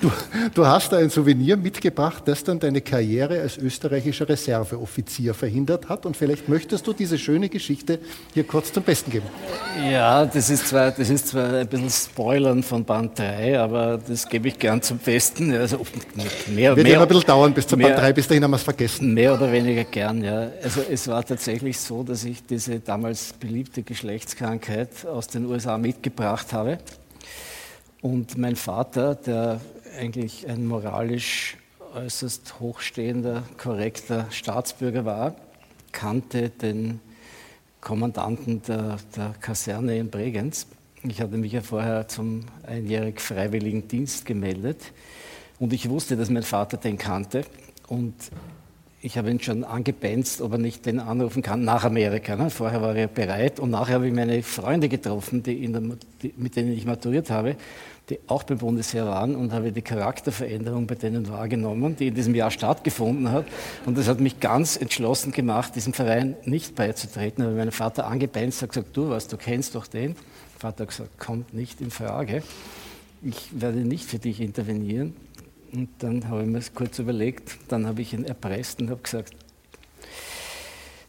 Du, du, hast da ein Souvenir mitgebracht, das dann deine Karriere als österreichischer Reserveoffizier verhindert hat. Und vielleicht möchtest du diese schöne Geschichte hier kurz zum Besten geben. Ja, das ist zwar, das ist zwar ein bisschen Spoilern von Band 3, aber das gebe ich gern zum Besten. Also mehr, Wird mehr, immer ein bisschen dauern bis zu Band 3, bis dahin haben wir es vergessen. Mehr oder weniger gern, ja. Also es war tatsächlich so, dass ich diese damals beliebte Geschlechtskrankheit aus den USA mitgebracht habe. Und mein Vater, der eigentlich ein moralisch äußerst hochstehender, korrekter Staatsbürger war, kannte den Kommandanten der, der Kaserne in Bregenz. Ich hatte mich ja vorher zum einjährigen freiwilligen Dienst gemeldet und ich wusste, dass mein Vater den kannte und ich habe ihn schon angebenzt, ob er nicht den anrufen kann nach Amerika. Ne? Vorher war er bereit und nachher habe ich meine Freunde getroffen, die der, die, mit denen ich maturiert habe die auch beim Bundesheer waren und habe die Charakterveränderung bei denen wahrgenommen, die in diesem Jahr stattgefunden hat. Und das hat mich ganz entschlossen gemacht, diesem Verein nicht beizutreten. Aber mein Vater angepennt hat gesagt, du was, du kennst doch den. Vater hat gesagt, kommt nicht in Frage. Ich werde nicht für dich intervenieren. Und dann habe ich mir das kurz überlegt. Dann habe ich ihn erpresst und habe gesagt,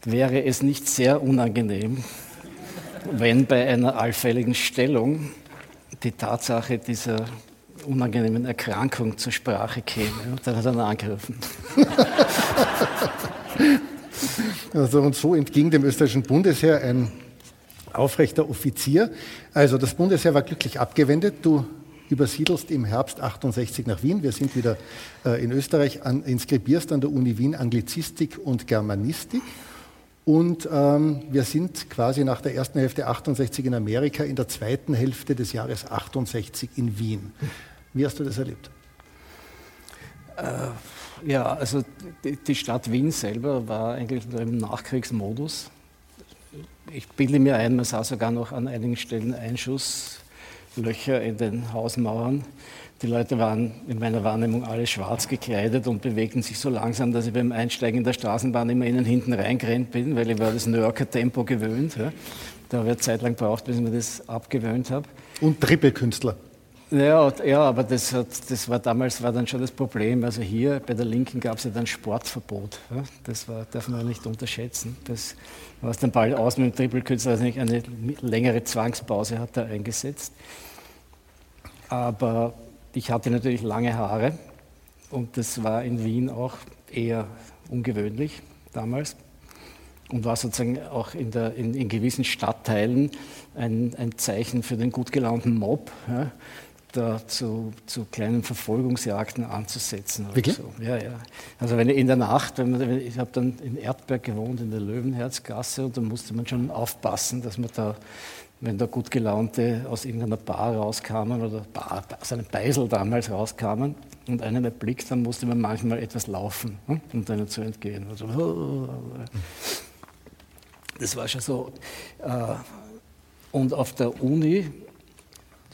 wäre es nicht sehr unangenehm, wenn bei einer allfälligen Stellung die Tatsache dieser unangenehmen Erkrankung zur Sprache käme. Und dann hat er angegriffen. Also und so entging dem österreichischen Bundesheer ein aufrechter Offizier. Also das Bundesheer war glücklich abgewendet. Du übersiedelst im Herbst 68 nach Wien. Wir sind wieder äh, in Österreich, an, inskribierst an der Uni Wien Anglizistik und Germanistik und ähm, wir sind quasi nach der ersten Hälfte 68 in Amerika, in der zweiten Hälfte des Jahres 68 in Wien. Wie hast du das erlebt? Äh, ja, also die, die, Stadt Wien selber war eigentlich im Nachkriegsmodus. Ich bilde mir ein, man sah sogar noch an einigen Stellen Einschusslöcher in den Hausmauern. Die Leute waren in meiner Wahrnehmung alle schwarz gekleidet und bewegten sich so langsam, dass ich beim Einsteigen in der Straßenbahn immer ihnen hinten reingerannt bin, weil ich war das New Yorker Tempo gewöhnt. Ja. Da habe ich eine Zeit lang gebraucht, bis ich mir das abgewöhnt habe. Und Trippelkünstler. Ja, ja, aber das, hat, das war damals war dann schon das Problem. Also hier bei der Linken gab es ja dann Sportverbot. Ja. Das war, darf man nicht unterschätzen. Das war es dann bald aus mit dem Trippelkünstler. Also eine längere Zwangspause hat er eingesetzt. Aber ich hatte natürlich lange Haare und das war in Wien auch eher ungewöhnlich damals und war sozusagen auch in, der, in, in gewissen Stadtteilen ein, ein, Zeichen für den gut gelaunten Mob. Ja, da zu, zu, kleinen Verfolgungsjagden anzusetzen. Wirklich? So. Ja, ja. Also wenn ich in der Nacht, wenn man, ich habe dann in Erdberg gewohnt, in der Löwenherzgasse, und da musste man schon aufpassen, dass man da, wenn da gut gelaunte aus irgendeiner Bar rauskamen oder Bar, aus einem Beisel damals rauskamen und einen erblickt, dann musste man manchmal etwas laufen, hm, um denen zu entgehen. Also, das war schon so. Äh, und auf der Uni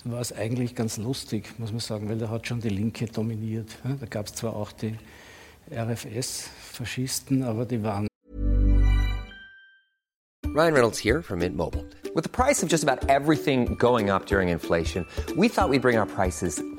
war es eigentlich ganz lustig, muss man sagen, weil da hat schon die Linke dominiert. Da gab es zwar auch die RFS-Faschisten, aber die waren. Ryan Reynolds here from Mint Mobile. With the price of just about everything going up during inflation, we thought we'd bring our prices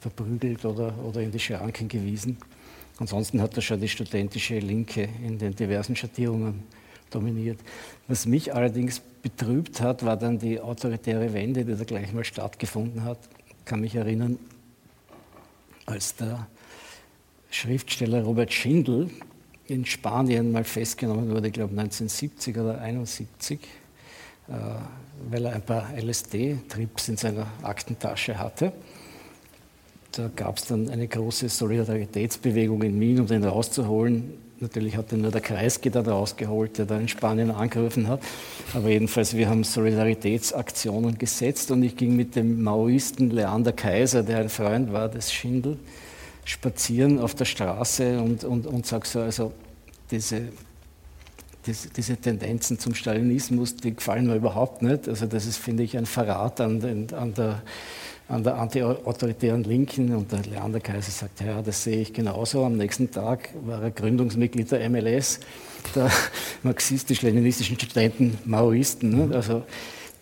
verprügelt oder, oder in die Schranken gewiesen. Ansonsten hat da schon die studentische Linke in den diversen Schattierungen dominiert. Was mich allerdings betrübt hat, war dann die autoritäre Wende, die da gleich mal stattgefunden hat. Ich kann mich erinnern, als der Schriftsteller Robert Schindel in Spanien mal festgenommen wurde, ich glaube 1970 oder 1971, äh, weil er ein paar LSD-Trips in seiner Aktentasche hatte da gab es dann eine große Solidaritätsbewegung in Wien, um den rauszuholen. Natürlich hat den nur der Kreisky da rausgeholt, der da in Spanien angegriffen hat. Aber jedenfalls, wir haben Solidaritätsaktionen gesetzt und ich ging mit dem Maoisten Leander Kaiser, der ein Freund war des Schindel, spazieren auf der Straße und, und, und sage so, also diese, diese, diese, Tendenzen zum Stalinismus, die gefallen mir überhaupt nicht. Also das ist, finde ich, ein Verrat an, den, an der an der antiautoritären Linken und der Leander Kaiser sagt, ja, das sehe ich genauso. Am nächsten Tag war er Gründungsmitglied der MLS, der marxistisch-leninistischen Studenten Maoisten. Ne? Also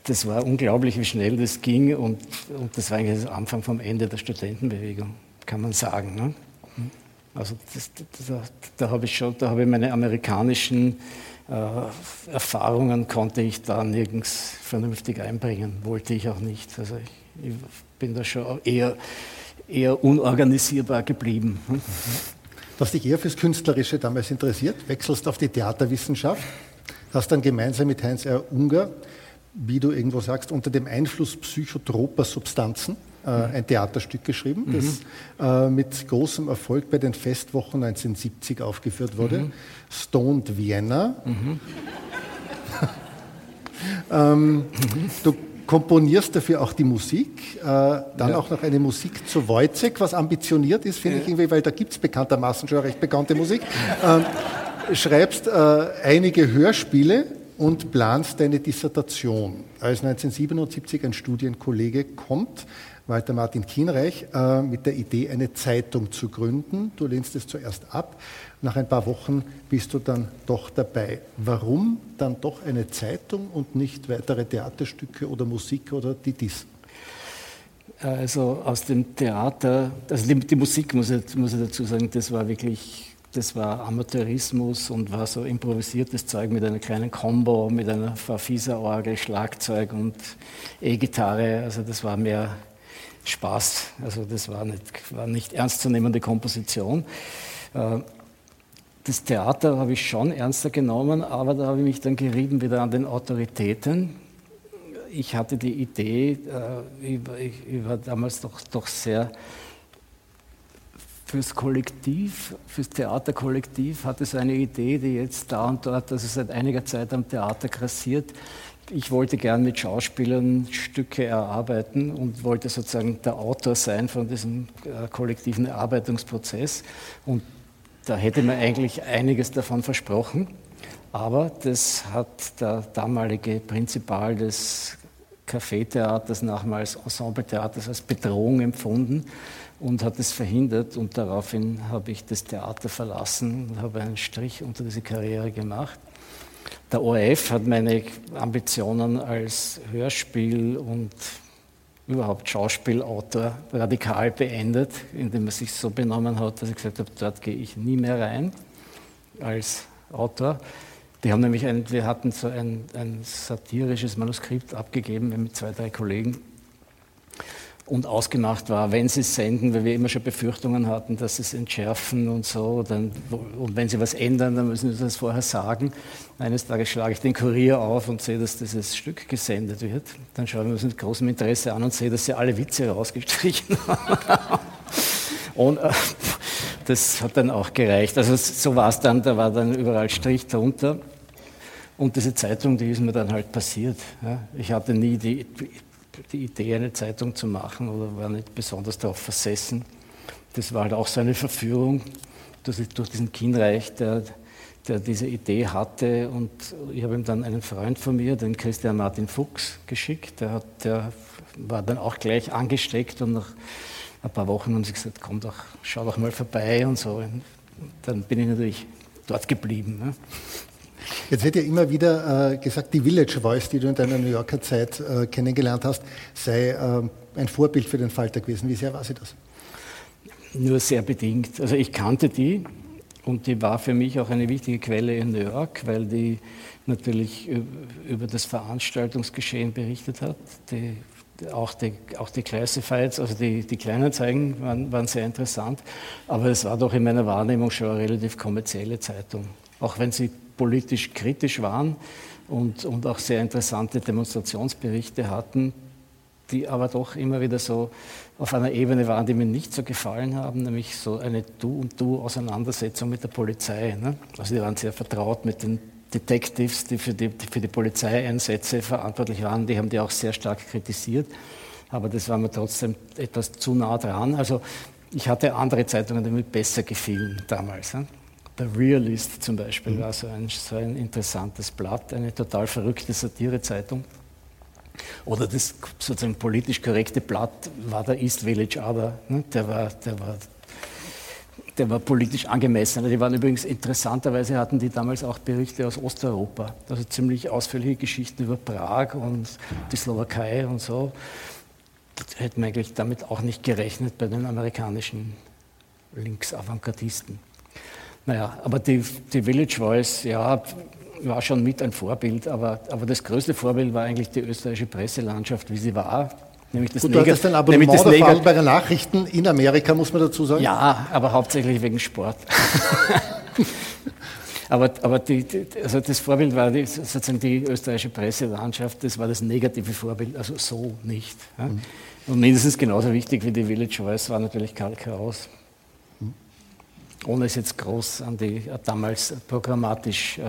das war unglaublich, wie schnell das ging und, und das war eigentlich das Anfang vom Ende der Studentenbewegung, kann man sagen. Ne? Also das, das, da, habe ich schon, da habe ich meine amerikanischen äh, Erfahrungen konnte ich da nirgends vernünftig einbringen, wollte ich auch nicht. Also ich, ich bin da schon eher, eher unorganisierbar geblieben. Du hast dich eher fürs Künstlerische damals interessiert, wechselst auf die Theaterwissenschaft, hast dann gemeinsam mit Heinz R. Unger, wie du irgendwo sagst, unter dem Einfluss psychotroper Substanzen äh, ein Theaterstück geschrieben, mhm. das äh, mit großem Erfolg bei den Festwochen 1970 aufgeführt wurde. Mhm. Stoned Vienna. Mhm. ähm, du komponierst dafür auch die Musik, äh, dann ja. auch noch eine Musik zu Wojcek, was ambitioniert ist, finde ja. ich irgendwie, weil da gibt es bekanntermaßen schon recht bekannte Musik. Ähm, schreibst äh, einige Hörspiele und planst deine Dissertation. Als 1977 ein Studienkollege kommt, Walter Martin Kienreich, äh, mit der Idee, eine Zeitung zu gründen. Du lehnst es zuerst ab. Nach ein paar Wochen bist du dann doch dabei. Warum dann doch eine Zeitung und nicht weitere Theaterstücke oder Musik oder die dies? Also aus dem Theater, also die, Musik muss ich, muss ich dazu sagen, das war wirklich das war Amateurismus und war so improvisiertes Zeug mit einer kleinen Combo, mit einer Farfisa-Orgel, Schlagzeug und E-Gitarre. Also das war mehr Spaß. Also das war nicht, war nicht ernstzunehmende Komposition. Das Theater habe ich schon ernster genommen, aber da habe ich mich dann gerieben wieder an den Autoritäten. Ich hatte die Idee, äh, ich, war damals doch, doch sehr fürs Kollektiv, fürs Theaterkollektiv hat es eine Idee, die jetzt da und dort, also seit einiger Zeit am Theater grassiert. Ich wollte gern mit Schauspielern Stücke erarbeiten und wollte sozusagen der Autor sein von diesem äh, kollektiven Erarbeitungsprozess. Und da hätte man eigentlich einiges davon versprochen. Aber das hat der damalige Prinzipal des Café-Theaters, nachmals Ensemble-Theaters, als Bedrohung empfunden und hat es verhindert. Und daraufhin habe ich das Theater verlassen und habe einen Strich unter diese Karriere gemacht. Der ORF hat meine Ambitionen als Hörspiel- und überhaupt Schauspielautor radikal beendet, indem er sich so benommen hat, dass ich gesagt habe, dort gehe ich nie mehr rein als Autor. Die haben nämlich ein, wir hatten so ein, ein satirisches Manuskript abgegeben mit zwei, drei Kollegen und ausgemacht war, wenn sie es senden, weil wir immer schon Befürchtungen hatten, dass sie es entschärfen und so, dann, und wenn sie was ändern, dann müssen sie das vorher sagen. Eines Tages schlage ich den Kurier auf und sehe, dass dieses Stück gesendet wird. Dann schaue ich mir das mit großem Interesse an und sehe, dass sie alle Witze rausgestrichen haben. und äh, das hat dann auch gereicht. Also so war es dann, da war dann überall Strich drunter. Und diese Zeitung, die ist mir dann halt passiert. Ich hatte nie die die Idee, eine Zeitung zu machen oder war nicht besonders darauf versessen. Das war halt auch so eine Verführung durch, diesen Kienreich, der, der diese Idee hatte. Und ich habe ihm dann einen Freund von mir, den Christian Martin Fuchs, geschickt. Der, hat, der war dann auch gleich angesteckt und nach ein paar Wochen haben sie gesagt, komm doch, schau doch mal vorbei und so. Und dann bin ich natürlich dort geblieben. Ne? Jetzt wird ja immer wieder äh, gesagt, die Village Voice, die du in deiner New Yorker Zeit äh, kennengelernt hast, sei äh, ein Vorbild für den Falter gewesen. Wie sehr war sie das? Nur sehr bedingt. Also ich kannte die und die war für mich auch eine wichtige Quelle in New York, weil die natürlich über das Veranstaltungsgeschehen berichtet hat. Die, auch die, auch die Classifieds, also die, die Kleinanzeigen waren, waren sehr interessant, aber es war doch in meiner Wahrnehmung schon eine relativ kommerzielle Zeitung. Auch wenn sie politisch kritisch waren und, und auch sehr interessante Demonstrationsberichte hatten, die aber doch immer wieder so auf einer Ebene waren, die mir nicht so gefallen haben, nämlich so eine Du- und Du-Auseinandersetzung mit der Polizei. Ne? Also die waren sehr vertraut mit den Detectives, die für die, die für die Polizeieinsätze verantwortlich waren, die haben die auch sehr stark kritisiert, aber das war mir trotzdem etwas zu nah dran. Also ich hatte andere Zeitungen, die mir besser gefielen damals. Ne? Der Realist zum Beispiel mhm. war so ein, so ein interessantes Blatt, eine total verrückte Satirezeitung. Oder das sozusagen politisch korrekte Blatt war der East Village aber ne? der, war, der, war, der war politisch angemessen. Die waren übrigens interessanterweise, hatten die damals auch Berichte aus Osteuropa, also ziemlich ausführliche Geschichten über Prag und die Slowakei und so. Das hätte man eigentlich damit auch nicht gerechnet bei den amerikanischen Linksavantgardisten. Naja, aber die, die Village Voice, ja, war schon mit ein Vorbild, aber, aber das größte Vorbild war eigentlich die österreichische Presselandschaft, wie sie war. Nämlich das Gut, du hattest ein Abonnement das Negat bei den Nachrichten in Amerika, muss man dazu sagen? Ja, aber hauptsächlich wegen Sport. aber aber die, die, also das Vorbild war die, sozusagen die österreichische Presselandschaft, das war das negative Vorbild, also so nicht. Ja. Mhm. Und mindestens genauso wichtig wie die Village Voice war natürlich Karl Kraus ohne es jetzt groß an die äh, damals programmatisch äh,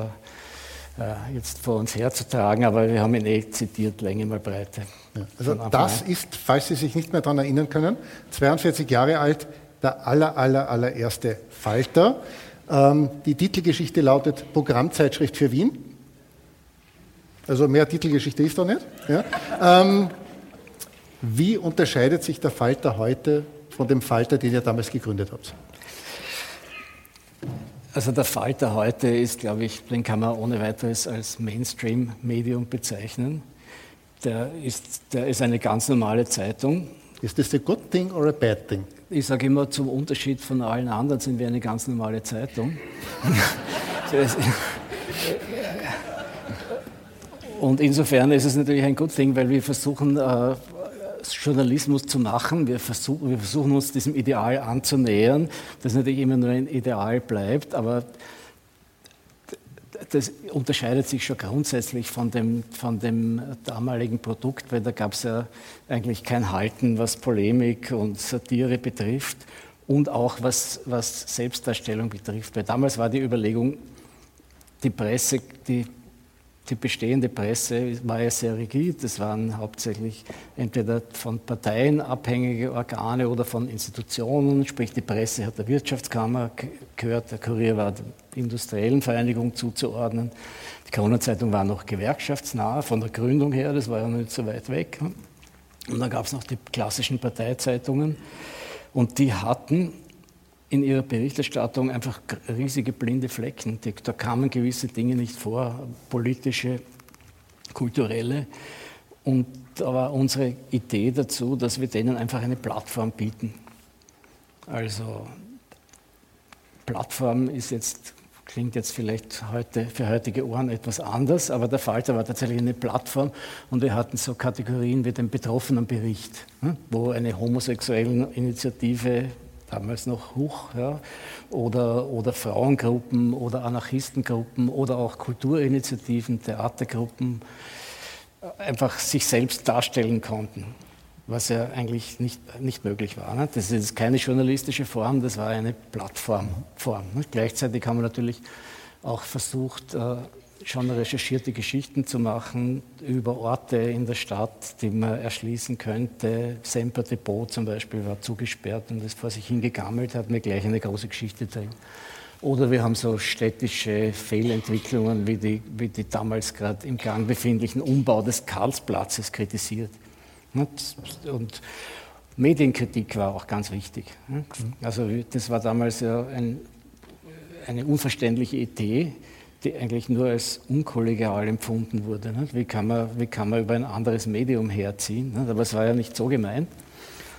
äh, jetzt vor uns herzutragen, aber wir haben ihn eh zitiert, Länge mal Breite. Ja, also das an. ist, falls Sie sich nicht mehr daran erinnern können, 42 Jahre alt, der aller, aller, allererste Falter. Ähm, die Titelgeschichte lautet Programmzeitschrift für Wien. Also mehr Titelgeschichte ist da nicht. Ja. Ähm, wie unterscheidet sich der Falter heute von dem Falter, den ihr damals gegründet habt? Also der Falter heute ist, glaube ich, den kann man ohne weiteres als Mainstream-Medium bezeichnen. Der ist, der ist eine ganz normale Zeitung. Ist das a good thing or a bad thing? Ich sage immer, zum Unterschied von allen anderen sind wir eine ganz normale Zeitung. Und insofern ist es natürlich ein good thing, weil wir versuchen, äh, Journalismus zu machen. Wir versuchen, wir versuchen uns diesem Ideal anzunähern, das natürlich immer nur ein Ideal bleibt, aber das unterscheidet sich schon grundsätzlich von dem, von dem damaligen Produkt, weil da gab es ja eigentlich kein Halten, was Polemik und Satire betrifft. und auch was, was Selbstdarstellung betrifft. Weil damals war die Überlegung, die Presse, die, die bestehende Presse war ja sehr rigid. Das waren hauptsächlich entweder von Parteien abhängige Organe oder von Institutionen. Sprich, die Presse hat der Wirtschaftskammer gehört, der Kurier war der industriellen Vereinigung zuzuordnen. Die Corona-Zeitung war noch gewerkschaftsnah von der Gründung her, das war ja nicht so weit weg. Und dann gab es noch die klassischen Parteizeitungen. Und die hatten in ihrer Berichterstattung einfach riesige blinde Flecken. Da kamen gewisse Dinge nicht vor, politische, kulturelle. Und da war unsere Idee dazu, dass wir denen einfach eine Plattform bieten. Also Plattform ist jetzt, klingt jetzt vielleicht heute für heutige Ohren etwas anders, aber der Falter war tatsächlich eine Plattform und wir hatten so Kategorien wie den Betroffenenbericht, hm, wo eine homosexuelle Initiative damals noch Huch, ja, oder, oder Frauengruppen oder Anarchistengruppen oder auch Kulturinitiativen, Theatergruppen einfach sich selbst darstellen konnten, was ja eigentlich nicht, nicht möglich war. Ne? Das ist keine journalistische Form, das war eine Plattformform. Ne? Gleichzeitig haben wir natürlich auch versucht, äh, schon recherchierte Geschichten zu machen über Orte in der Stadt, die man erschließen könnte. Semper Depot zum Beispiel war zugesperrt und ist vor sich hingegammelt, hat mir gleich eine große Geschichte drin. Oder wir haben so städtische Fehlentwicklungen wie die, wie die damals gerade im Gang befindlichen Umbau des Karlsplatzes kritisiert. Und Medienkritik war auch ganz wichtig. Also das war damals ja ein, eine unverständliche Idee, die eigentlich nur als unkollegial empfunden wurde. Wie kann, man, wie kann man über ein anderes Medium herziehen? Aber es war ja nicht so gemeint,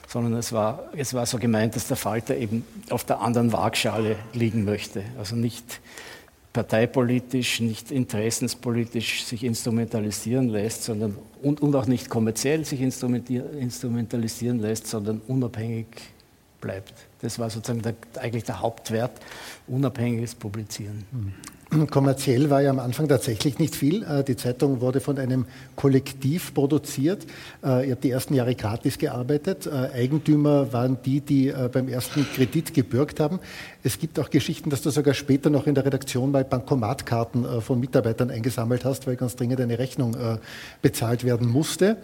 sondern es war, es war so gemeint, dass der Falter eben auf der anderen Waagschale liegen möchte. Also nicht parteipolitisch, nicht interessenspolitisch sich instrumentalisieren lässt, sondern, und, und auch nicht kommerziell sich instrumentalisieren lässt, sondern unabhängig bleibt. Das war sozusagen der, eigentlich der Hauptwert, unabhängiges Publizieren. Mhm. Kommerziell war ja am Anfang tatsächlich nicht viel. Äh, die Zeitung wurde von einem Kollektiv produziert. Äh, ihr habt die ersten Jahre gratis gearbeitet. Äh, Eigentümer waren die, die beim ersten Kredit gebürgt haben. Es gibt auch Geschichten, dass du sogar später noch in der Redaktion mal Bankomatkarten von Mitarbeitern eingesammelt hast, weil ganz dringend eine Rechnung bezahlt werden musste.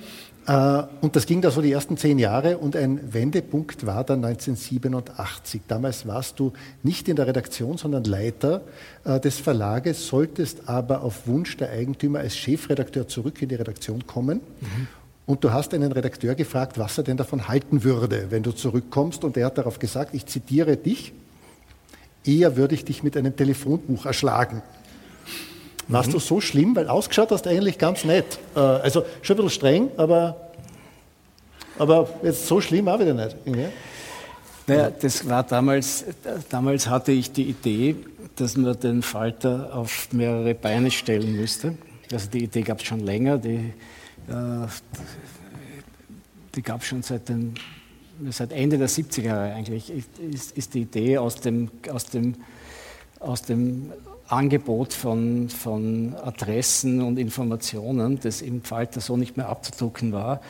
Äh, und das ging da so die ersten zehn Jahre und ein Wendepunkt war dann 1987. Damals warst du nicht in der Redaktion, sondern Leiter äh, des Verlages, solltest aber auf Wunsch der Eigentümer als Chefredakteur zurück in die Redaktion kommen. Mhm. Und du hast einen Redakteur gefragt, was er denn davon halten würde, wenn du zurückkommst. Und er hat darauf gesagt, ich zitiere dich, eher würde ich dich mit einem Telefonbuch erschlagen. Warst mhm. du so schlimm? Weil ausgeschaut hast du eigentlich ganz nett. Äh, also schon ein bisschen streng, aber, aber jetzt so schlimm auch wieder nicht. Ja? Naja, das war damals, damals hatte ich die Idee, dass man den Falter auf mehrere Beine stellen müsste. Also die Idee gab es schon länger, die, äh, die gab es schon seit, den, seit Ende der 70er Jahre eigentlich, ist, ist die Idee aus dem, aus dem, aus dem Angebot von, von Adressen und Informationen, das im Falter so nicht mehr abzudrucken war,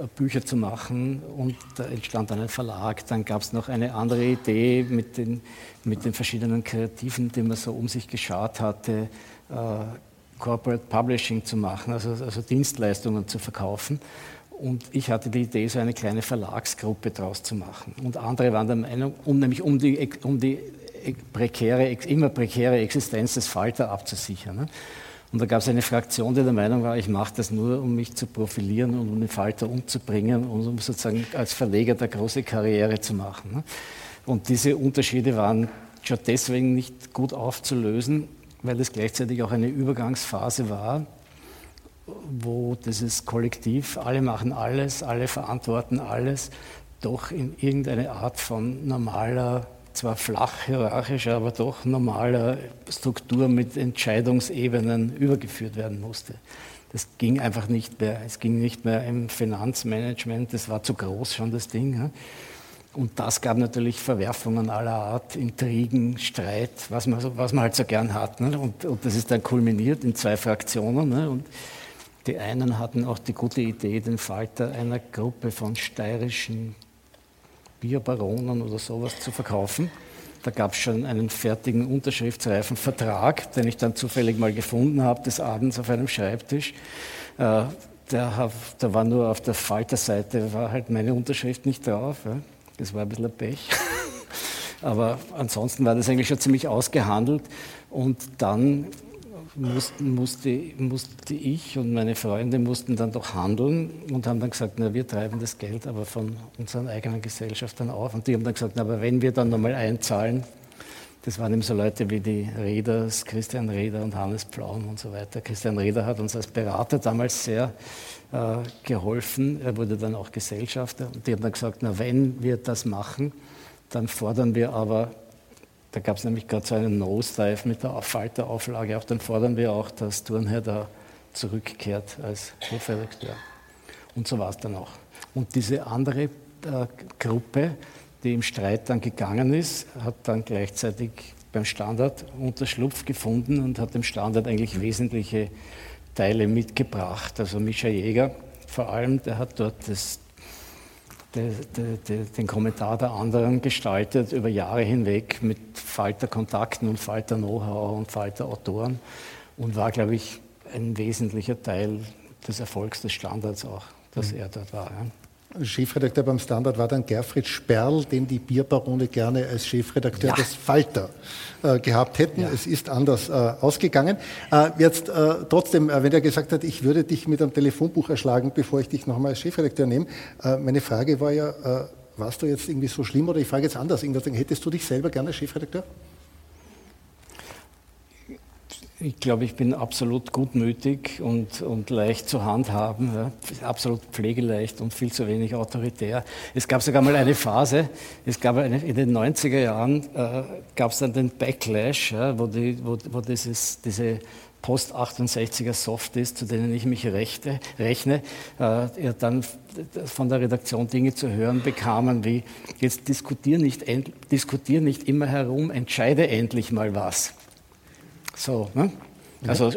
äh, Bücher zu machen und da entstand dann ein Verlag. Dann gab es noch eine andere Idee mit den, mit den verschiedenen Kreativen, die man so um sich geschaut hatte, äh, Corporate Publishing zu machen, also, also Dienstleistungen zu verkaufen. Und ich hatte die Idee, so eine kleine Verlagsgruppe daraus zu machen. Und andere waren der Meinung, um nämlich um die, um die prekäre, immer prekäre Existenz des Falter abzusichern. Ne? Und da gab es eine Fraktion, die der Meinung war, ich mache das nur, um mich zu profilieren und um den Falter umzubringen und um sozusagen als Verleger der große Karriere zu machen. Ne? Und diese Unterschiede waren schon deswegen nicht gut aufzulösen, weil es gleichzeitig auch eine Übergangsphase war, wo dieses Kollektiv, alle machen alles, alle verantworten alles, doch in irgendeine Art von normaler zwar flach hierarchischer, aber doch normaler Struktur mit Entscheidungsebenen übergeführt werden musste. Das ging einfach nicht mehr. Es ging nicht mehr im Finanzmanagement, das war zu groß schon das Ding. Und das gab natürlich Verwerfungen aller Art, Intrigen, Streit, was man, was man halt so gern hat. Und, und das ist dann kulminiert in zwei Fraktionen. Und die einen hatten auch die gute Idee, den Falter einer Gruppe von steirischen Bierbaronen oder sowas zu verkaufen. Da gab es schon einen fertigen unterschriftsreifen Vertrag, den ich dann zufällig mal gefunden habe, des Abends auf einem Schreibtisch. Äh, da war nur auf der Falterseite, war halt meine Unterschrift nicht drauf. Das war ein bisschen ein Pech. Aber ansonsten war das eigentlich schon ziemlich ausgehandelt. Und dann mussten, musste, musste ich und meine Freunde mussten dann doch handeln und haben dann gesagt, na, wir treiben das Geld aber von unseren eigenen Gesellschaftern auf. Und die haben dann gesagt, na, aber wenn wir dann nochmal einzahlen, das waren eben so Leute wie die Reders, Christian Reder und Hannes Plaum und so weiter. Christian Reder hat uns als Berater damals sehr äh, geholfen. Er wurde dann auch Gesellschafter. Und die haben dann gesagt, na, wenn wir das machen, dann fordern wir aber da gab es nämlich gerade so einen Nosedive mit der Falterauflage. Auch dann fordern wir auch, dass Turnherr da zurückkehrt als Chefredakteur. Und so war es dann auch. Und diese andere äh, Gruppe, die im Streit dann gegangen ist, hat dann gleichzeitig beim Standard Unterschlupf gefunden und hat dem Standard eigentlich wesentliche Teile mitgebracht. Also Mischa Jäger vor allem, der hat dort das den Kommentar der anderen gestaltet über Jahre hinweg mit Falter-Kontakten und Falter-Know-how und Falter-Autoren und war, glaube ich, ein wesentlicher Teil des Erfolgs des Standards auch, dass mhm. er dort war. Ja. Chefredakteur beim Standard war dann Gerfried Sperl, den die Bierbarone gerne als Chefredakteur ja. des Falter äh, gehabt hätten. Ja. Es ist anders äh, ausgegangen. Äh, jetzt äh, trotzdem, äh, wenn er gesagt hat, ich würde dich mit einem Telefonbuch erschlagen, bevor ich dich nochmal als Chefredakteur nehme, äh, meine Frage war ja, warst du jetzt irgendwie so schlimm oder ich frage jetzt anders, hättest du dich selber gerne als Chefredakteur? Ich glaube, ich bin absolut gutmütig und, und leicht zu handhaben, ja. absolut pflegeleicht und viel zu wenig autoritär. Es gab sogar mal eine Phase, es gab eine, in den 90er Jahren äh, gab es dann den Backlash, ja, wo, die, wo, wo dieses, diese Post-68er Softies, zu denen ich mich rechte, rechne, äh, ja, dann von der Redaktion Dinge zu hören bekamen wie, jetzt diskutier nicht, diskutier nicht immer herum, entscheide endlich mal was. So, ne? Also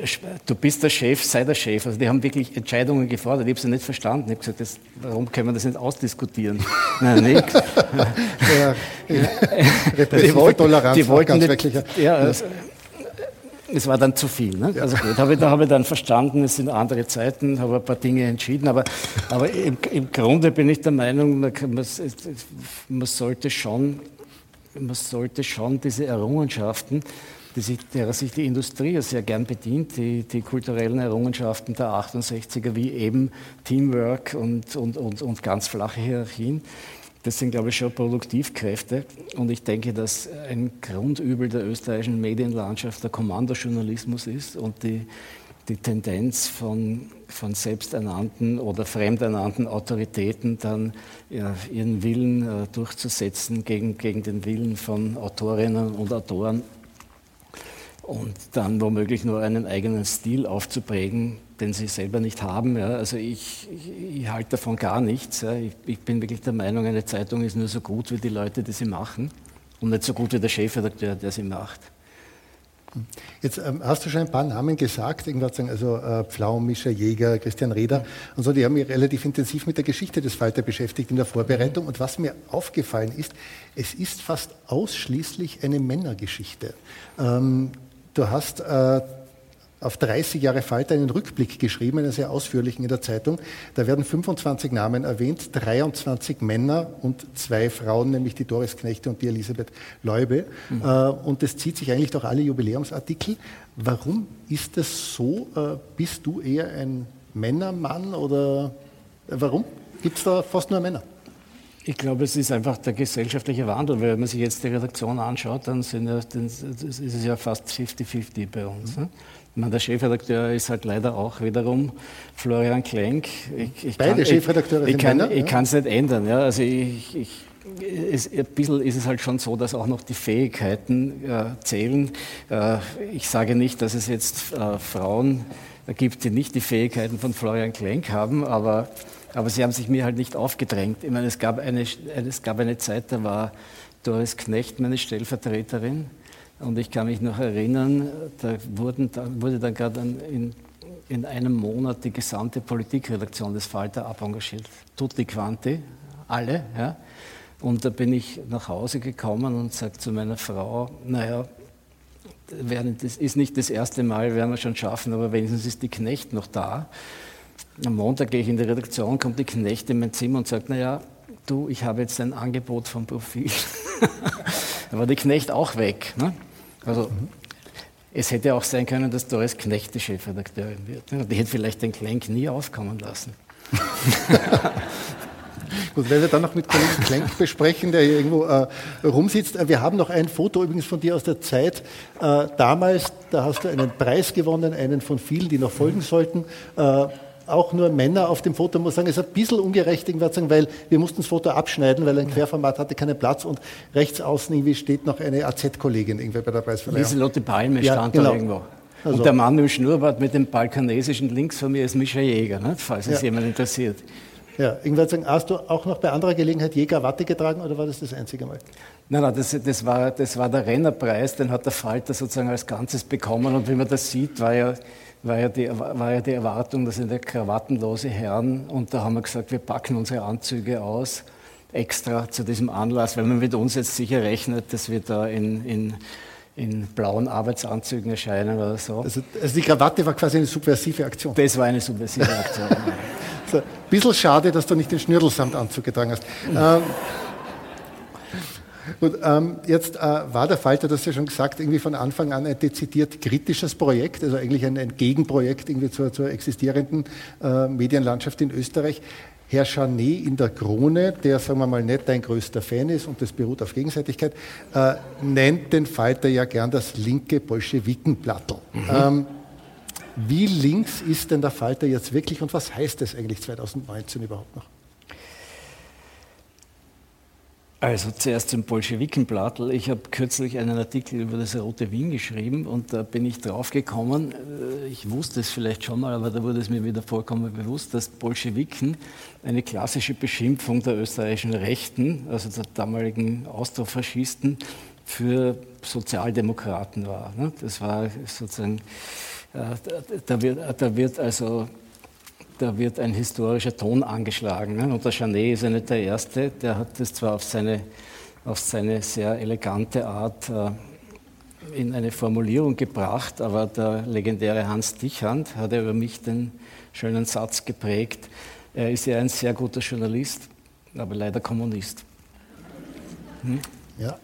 du bist der Chef, sei der Chef. Also die haben wirklich Entscheidungen gefordert. Ich habe sie nicht verstanden. Ich habe gesagt, das, warum können wir das nicht ausdiskutieren? Nein, nicht. ja, die wollten, Toleranz die wollten nicht, ja, es, es war dann zu viel. Ne? Also gut, habe ich, da habe ich dann verstanden, es sind andere Zeiten, habe ein paar Dinge entschieden, aber, aber im, im Grunde bin ich der Meinung, man, man, man, sollte schon, man sollte schon diese Errungenschaften die sich, derer sich die Industrie sehr gern bedient, die, die kulturellen Errungenschaften der 68er, wie eben Teamwork und, und, und, und ganz flache Hierarchien. Das sind, glaube ich, schon Produktivkräfte. Und ich denke, dass ein Grundübel der österreichischen Medienlandschaft der Kommandojournalismus ist und die, die Tendenz von, von selbsternannten oder fremdernannten Autoritäten dann ja, ihren Willen äh, durchzusetzen gegen, gegen den Willen von Autorinnen und Autoren und dann womöglich nur einen eigenen Stil aufzuprägen, den sie selber nicht haben. Ja. Also ich, ich, ich, halte davon gar nichts. Ja. Ich, ich, bin wirklich der Meinung, eine Zeitung ist nur so gut wie die Leute, die sie machen und nicht so gut wie der Chefredakteur, der sie macht. Jetzt ähm, hast du schon ein paar Namen gesagt, also äh, Pflaum, Mischa Jäger, Christian Reder und so, die haben mich relativ intensiv mit der Geschichte des Falter beschäftigt in der Vorbereitung. Und was mir aufgefallen ist, es ist fast ausschließlich eine Männergeschichte. Ähm, Du hast äh, auf 30 Jahre Falter einen Rückblick geschrieben, einen sehr ausführlichen in der Zeitung. Da werden 25 Namen erwähnt, 23 Männer und zwei Frauen, nämlich die Doris Knechte und die Elisabeth Leube. Mhm. Äh, und das zieht sich eigentlich durch alle Jubiläumsartikel. Warum ist das so? Äh, bist du eher ein Männermann oder äh, warum gibt es da fast nur Männer? Ich glaube, es ist einfach der gesellschaftliche Wandel. Wenn man sich jetzt die Redaktion anschaut, dann, sind ja, dann ist es ja fast 50-50 bei uns. Mhm. Meine, der Chefredakteur ist halt leider auch wiederum Florian Klenk. Ich, ich Beide kann, Chefredakteure ich, ich kann, Ich kann es nicht ändern. Ja. Also ich, ich, es, ein bisschen ist es halt schon so, dass auch noch die Fähigkeiten äh, zählen. Äh, ich sage nicht, dass es jetzt äh, Frauen gibt, die nicht die Fähigkeiten von Florian Klenk haben, aber aber sie haben sich mir halt nicht aufgedrängt. Ich meine, es gab eine, es gab eine Zeit, da war Doris Knecht meine Stellvertreterin. Und ich kann mich noch erinnern, da, wurden, da wurde dann gerade in, in einem Monat die gesamte Politikredaktion des Falter abengagiert. Tutti quanti, alle. Ja. Und da bin ich nach Hause gekommen und sage zu meiner Frau, naja, das ist nicht das erste Mal, werden wir schon schaffen, aber wenigstens ist die Knecht noch da. Am Montag gehe ich in die Redaktion, kommt die Knecht in mein Zimmer und sagt, naja, du, ich habe jetzt ein Angebot vom Profil. da war die Knecht auch weg. Ne? Also, mhm. Es hätte auch sein können, dass Doris Knecht die Chefredakteurin wird. Ne? Die hätte vielleicht den Klenk nie aufkommen lassen. Gut, wenn wir dann noch mit Kollegen Klenk besprechen, der hier irgendwo äh, rumsitzt. Äh, wir haben noch ein Foto übrigens von dir aus der Zeit äh, damals. Da hast du einen Preis gewonnen, einen von vielen, die noch folgen sollten. Äh, auch nur Männer auf dem Foto, muss sagen, ist ein bisschen ungerecht, weil wir mussten das Foto abschneiden, weil ein Querformat hatte keinen Platz und rechts außen irgendwie steht noch eine AZ-Kollegin irgendwie bei der Preisverleihung. Lieselotte Palme ja, stand genau. da irgendwo. Also und der Mann im Schnurrbart mit dem balkanesischen links von mir ist Mischa Jäger, ne? falls es ja. jemand interessiert. Ja, irgendwann sagen, hast du auch noch bei anderer Gelegenheit Jäger Watte getragen oder war das das einzige Mal? Nein, nein, das, das, war, das war der Rennerpreis, den hat der Falter sozusagen als Ganzes bekommen und wie man das sieht, war ja, war ja, die, war ja die Erwartung, dass sind ja krawattenlose Herren und da haben wir gesagt, wir packen unsere Anzüge aus, extra zu diesem Anlass, weil man mit uns jetzt sicher rechnet, dass wir da in, in in blauen Arbeitsanzügen erscheinen oder so. Also, also, die Krawatte war quasi eine subversive Aktion. Das war eine subversive Aktion. so, ein bisschen schade, dass du nicht den Schnürdelsamtanzug getragen hast. ähm, Gut, ähm, jetzt äh, war der Falter, das ja schon gesagt, irgendwie von Anfang an ein dezidiert kritisches Projekt, also eigentlich ein, ein Gegenprojekt irgendwie zur, zur existierenden äh, Medienlandschaft in Österreich. Herr Chanet in der Krone, der, sagen wir mal, nicht dein größter Fan ist und das beruht auf Gegenseitigkeit, äh, nennt den Falter ja gern das linke Bolschewikenblattel. Mhm. Ähm, wie links ist denn der Falter jetzt wirklich und was heißt das eigentlich 2019 überhaupt noch? Also zuerst zum Bolschewikenblattl. Ich habe kürzlich einen Artikel über das Rote Wien geschrieben und da bin ich drauf gekommen, äh, ich wusste es vielleicht schon mal, aber da wurde es mir wieder vollkommen bewusst, dass Bolschewiken eine klassische Beschimpfung der österreichischen Rechten, also der damaligen Austrofaschisten, für Sozialdemokraten war. Ne? Das war sozusagen, äh, da wird, da wird also da wird ein historischer Ton angeschlagen. Ne? Und der Chanet ist ja nicht der Erste, der hat das zwar auf seine, auf seine sehr elegante Art äh, in eine Formulierung gebracht, aber der legendäre Hans Dichand hat ja über mich den schönen Satz geprägt, er ist ja ein sehr guter Journalist, aber leider Kommunist. Hm? Ja.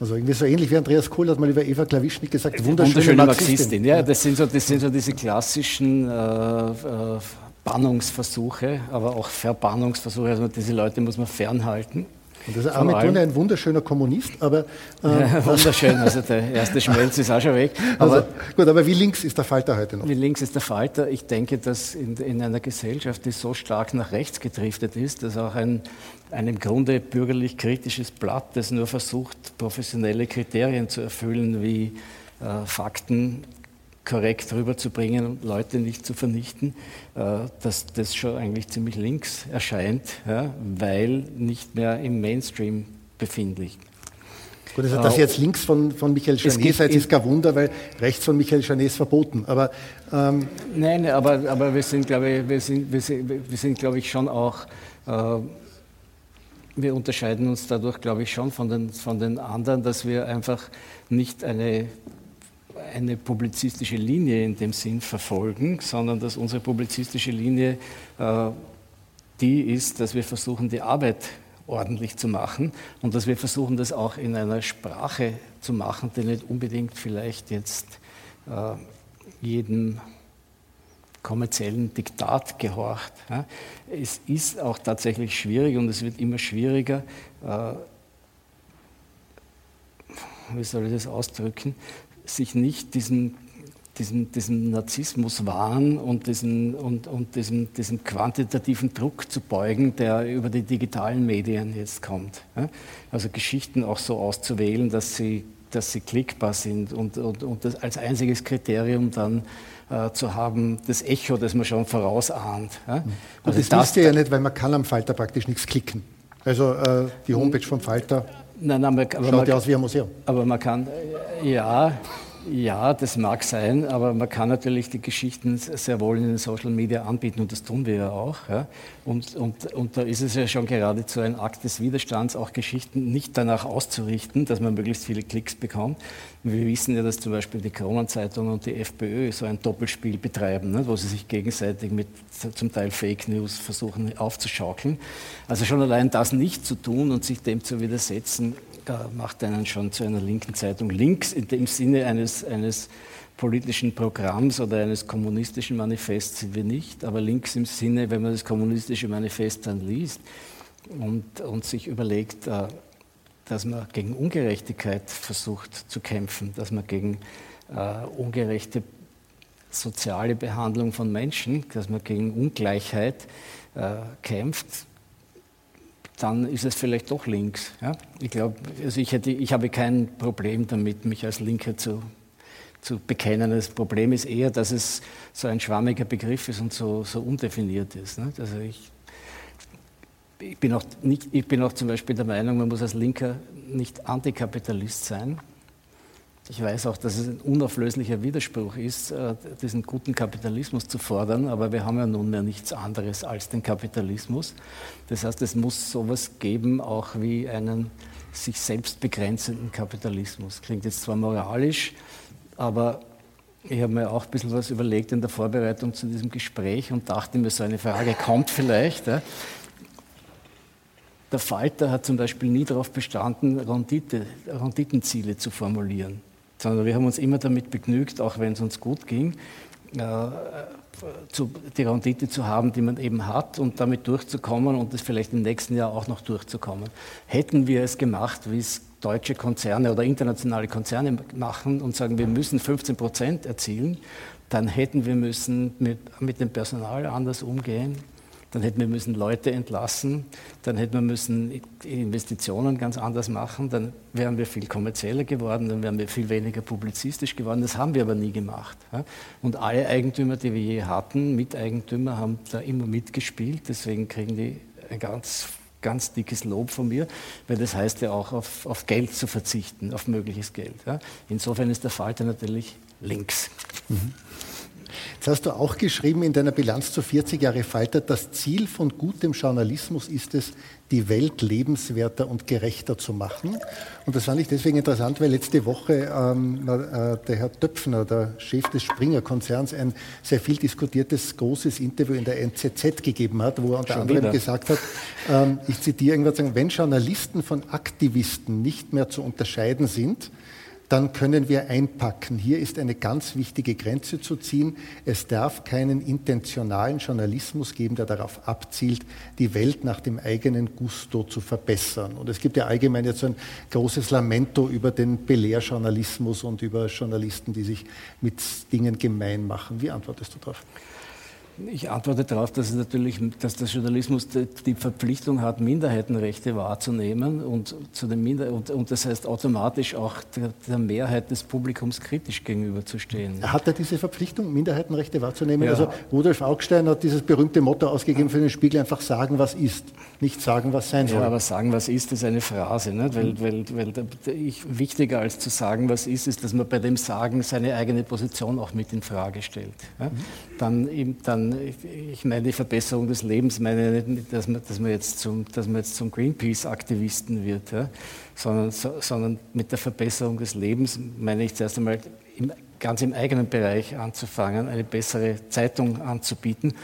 Also irgendwie so ähnlich wie Andreas Kohl hat mal über Eva Klawischnik gesagt, wunderschöne, wunderschöne Marxistin. Marxistin. Ja, das sind so, das sind so diese klassischen äh, äh, Bannungsversuche, aber auch Verbannungsversuche. Also diese Leute muss man fernhalten. Und das ist Armin Thune ein wunderschöner Kommunist, aber. Äh, ja, wunderschön, also der erste Schmelz ist auch schon weg. Aber also, gut, aber wie links ist der Falter heute noch? Wie links ist der Falter? Ich denke, dass in, in einer Gesellschaft, die so stark nach rechts gedriftet ist, dass auch ein, ein im Grunde bürgerlich kritisches Blatt, das nur versucht, professionelle Kriterien zu erfüllen, wie äh, Fakten korrekt rüberzubringen und Leute nicht zu vernichten, äh, dass das schon eigentlich ziemlich links erscheint, ja, weil nicht mehr im Mainstream befindlich. Gut, also dass jetzt links von, von Michael Janet seid, ist kein Wunder, weil rechts von Michael Janet ist verboten. Aber, ähm Nein, aber, aber wir sind, glaube ich, wir sind, wir sind, wir sind, glaube ich, schon auch, äh, wir unterscheiden uns dadurch, glaube ich, schon von den, von den anderen, dass wir einfach nicht eine eine publizistische Linie in dem Sinn verfolgen, sondern dass unsere publizistische Linie äh, die ist, dass wir versuchen, die Arbeit ordentlich zu machen und dass wir versuchen, das auch in einer Sprache zu machen, die nicht unbedingt vielleicht jetzt äh, jedem kommerziellen Diktat gehorcht. Es ist auch tatsächlich schwierig und es wird immer schwieriger, äh, wie soll ich das ausdrücken, sich nicht diesem, diesem, diesem Narzissmuswahn und, diesen, und, und diesem, diesem quantitativen Druck zu beugen, der über die digitalen Medien jetzt kommt. Also Geschichten auch so auszuwählen, dass sie, dass sie klickbar sind und, und, und das als einziges Kriterium dann äh, zu haben, das Echo, das man schon vorausahnt. Ja? Also das, das wisst ihr ja nicht, weil man kann am Falter praktisch nichts klicken. Also äh, die Homepage vom Falter Nein, nein, aber, Schaut ja aus wie ein Museum. Aber man kann, ja, Ja, das mag sein, aber man kann natürlich die Geschichten sehr wohl in den Social Media anbieten und das tun wir ja auch. Ja. Und, und, und da ist es ja schon geradezu ein Akt des Widerstands, auch Geschichten nicht danach auszurichten, dass man möglichst viele Klicks bekommt. Wir wissen ja, dass zum Beispiel die Kronenzeitung und die FPÖ so ein Doppelspiel betreiben, ne, wo sie sich gegenseitig mit zum Teil Fake News versuchen aufzuschaukeln. Also schon allein das nicht zu tun und sich dem zu widersetzen, macht einen schon zu einer linken Zeitung. Links in dem Sinne eines, eines politischen Programms oder eines kommunistischen Manifests sind wir nicht, aber links im Sinne, wenn man das kommunistische Manifest dann liest und, und sich überlegt, äh, dass man gegen Ungerechtigkeit versucht zu kämpfen, dass man gegen äh, ungerechte soziale Behandlung von Menschen, dass man gegen Ungleichheit äh, kämpft, dann ist es vielleicht doch links. Ja? Ich glaube, also ich, ich habe kein Problem damit, mich als Linke zu, zu bekennen. Das Problem ist eher, dass es so ein schwammiger Begriff ist und so, so undefiniert ist. Ne? Also ich, ich, bin auch nicht, ich bin auch zum Beispiel der Meinung, man muss als Linker nicht Antikapitalist sein. Ich weiß auch, dass es ein unauflöslicher Widerspruch ist, äh, diesen guten Kapitalismus zu fordern, aber wir haben ja nunmehr nichts anderes als den Kapitalismus. Das heißt, es muss sowas geben, auch wie einen sich selbst begrenzenden Kapitalismus. Klingt jetzt zwar moralisch, aber ich habe mir auch ein bisschen was überlegt in der Vorbereitung zu diesem Gespräch und dachte mir, so eine Frage kommt vielleicht. Der Falter hat zum Beispiel nie darauf bestanden, Rendite, Renditenziele zu formulieren sondern wir haben uns immer damit begnügt, auch wenn es uns gut ging, äh, die Rendite zu haben, die man eben hat und damit durchzukommen und es vielleicht im nächsten Jahr auch noch durchzukommen. Hätten wir es gemacht, wie es deutsche Konzerne oder internationale Konzerne machen und sagen, wir müssen 15 Prozent erzielen, dann hätten wir müssen mit, mit dem Personal anders umgehen, dann hätten wir müssen Leute entlassen, dann hätten wir müssen Investitionen ganz anders machen, dann wären wir viel kommerzieller geworden, dann wären wir viel weniger publizistisch geworden. Das haben wir aber nie gemacht. Und alle Eigentümer, die wir je hatten, Miteigentümer, haben da immer mitgespielt. Deswegen kriegen die ein ganz ganz dickes Lob von mir, weil das heißt ja auch auf, auf Geld zu verzichten, auf mögliches Geld. Insofern ist der Falter natürlich links. Mhm. Jetzt hast du auch geschrieben in deiner Bilanz zu 40 Jahre Falter, das Ziel von gutem Journalismus ist es, die Welt lebenswerter und gerechter zu machen. Und das fand ich deswegen interessant, weil letzte Woche ähm, äh, der Herr Töpfner, der Chef des Springer-Konzerns, ein sehr viel diskutiertes großes Interview in der NZZ gegeben hat, wo er unter Schon anderem wieder. gesagt hat, ähm, ich zitiere irgendwas, wenn Journalisten von Aktivisten nicht mehr zu unterscheiden sind, dann können wir einpacken. Hier ist eine ganz wichtige Grenze zu ziehen. Es darf keinen intentionalen Journalismus geben, der darauf abzielt, die Welt nach dem eigenen Gusto zu verbessern. Und es gibt ja allgemein jetzt so ein großes Lamento über den Belehrjournalismus und über Journalisten, die sich mit Dingen gemein machen. Wie antwortest du darauf? Ich antworte darauf, dass, natürlich, dass der Journalismus die Verpflichtung hat, Minderheitenrechte wahrzunehmen und, zu den Minder und, und das heißt automatisch auch der, der, Mehrheit des Publikums kritisch gegenüberzustehen. Hat er diese Verpflichtung, Minderheitenrechte wahrzunehmen? Ja. Also Rudolf Augstein hat dieses berühmte Motto ausgegeben für den Spiegel, einfach sagen, was ist, nicht sagen, was sein soll. Ja, aber sagen, was ist, ist eine Phrase. Nicht? Weil, weil, weil ich, wichtiger als zu sagen, was ist, ist, dass man bei dem Sagen seine eigene Position auch mit in Frage stellt. Ja? Mhm. Dann, dann ich meine die Verbesserung des Lebens, meine nicht, dass man, dass man, jetzt, zum, dass man jetzt zum Greenpeace-Aktivisten wird, ja, sondern, so, sondern mit der Verbesserung des Lebens meine ich zuerst einmal im, ganz im eigenen Bereich anzufangen, eine bessere Zeitung anzubieten.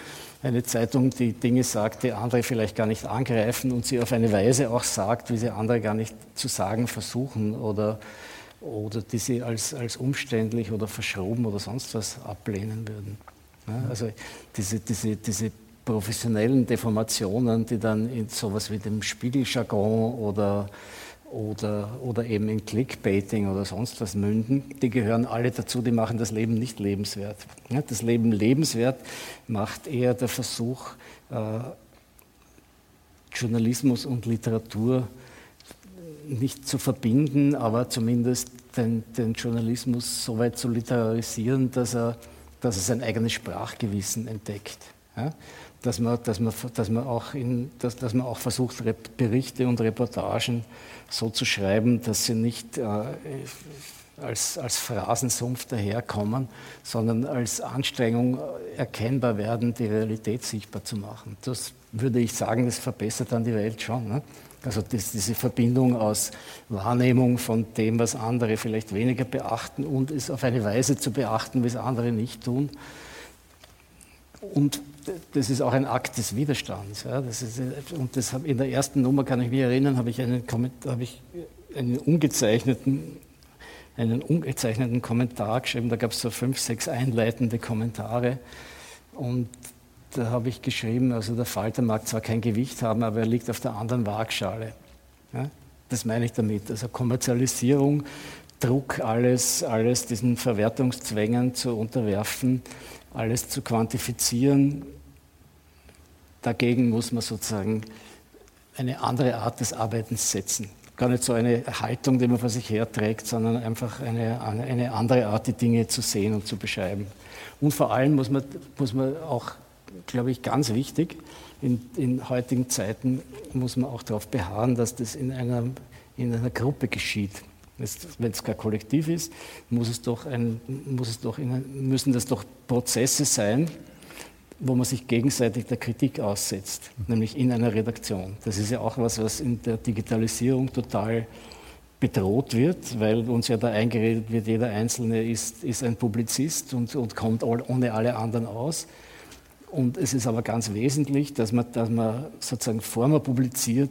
Eine Zeitung, die Dinge sagt, die andere vielleicht gar nicht angreifen und sie auf eine Weise auch sagt, wie sie andere gar nicht zu sagen versuchen oder, oder die sie als, als umständlich oder verschroben oder sonst was ablehnen würden. Also diese, diese, diese professionellen Deformationen, die dann in sowas wie dem Spiegeljargon oder, oder, oder eben in Clickbaiting oder sonst was münden, die gehören alle dazu, die machen das Leben nicht lebenswert. Das Leben lebenswert macht eher der Versuch, äh, Journalismus und Literatur nicht zu verbinden, aber zumindest den, den Journalismus so weit zu literarisieren, dass er dass er sein eigenes Sprachgewissen entdeckt. Ja? Dass, man, dass, man, dass, man auch in, dass, dass man auch versucht, Berichte und Reportagen so zu schreiben, dass sie nicht äh, als, als Phrasensumpf daherkommen, sondern als Anstrengung erkennbar werden, die Realität sichtbar zu machen. Das würde ich sagen, das verbessert dann die Welt schon. Ne? Also das, diese Verbindung aus Wahrnehmung von dem, was andere vielleicht weniger beachten und es auf eine Weise zu beachten, wie es andere nicht tun. Und das ist auch ein Akt des Widerstands. Ja. Das ist, und das hab, in der ersten Nummer, kann ich mich erinnern, habe ich einen, hab ich einen ungezeichneten einen ungezeichneten Kommentar geschrieben. Da gab es so fünf, sechs einleitende Kommentare. Und da habe ich geschrieben, also der Falter mag zwar kein Gewicht haben, aber er liegt auf der anderen Waagschale. Ja, das meine ich damit. Also Kommerzialisierung, Druck, alles, alles diesen Verwertungszwängen zu unterwerfen, alles zu quantifizieren. Dagegen muss man sozusagen eine andere Art des Arbeitens setzen. Gar nicht so eine Haltung, die man vor sich herträgt, sondern einfach eine, eine andere Art, die Dinge zu sehen und zu beschreiben. Und vor allem muss man, muss man auch glaube ich, ganz wichtig. In, in, heutigen Zeiten muss man auch darauf beharren, dass das in einer, in einer Gruppe geschieht. Wenn es kein Kollektiv ist, muss es doch ein, muss es doch in, müssen das doch Prozesse sein, wo man sich gegenseitig der Kritik aussetzt, nämlich in einer Redaktion. Das ist ja auch was, was in der Digitalisierung total bedroht wird, weil uns ja da eingeredet wird, jeder Einzelne ist, ist ein Publizist und, und kommt ohne alle anderen aus. Und es ist aber ganz wesentlich, dass man, dass man sozusagen vor man publiziert,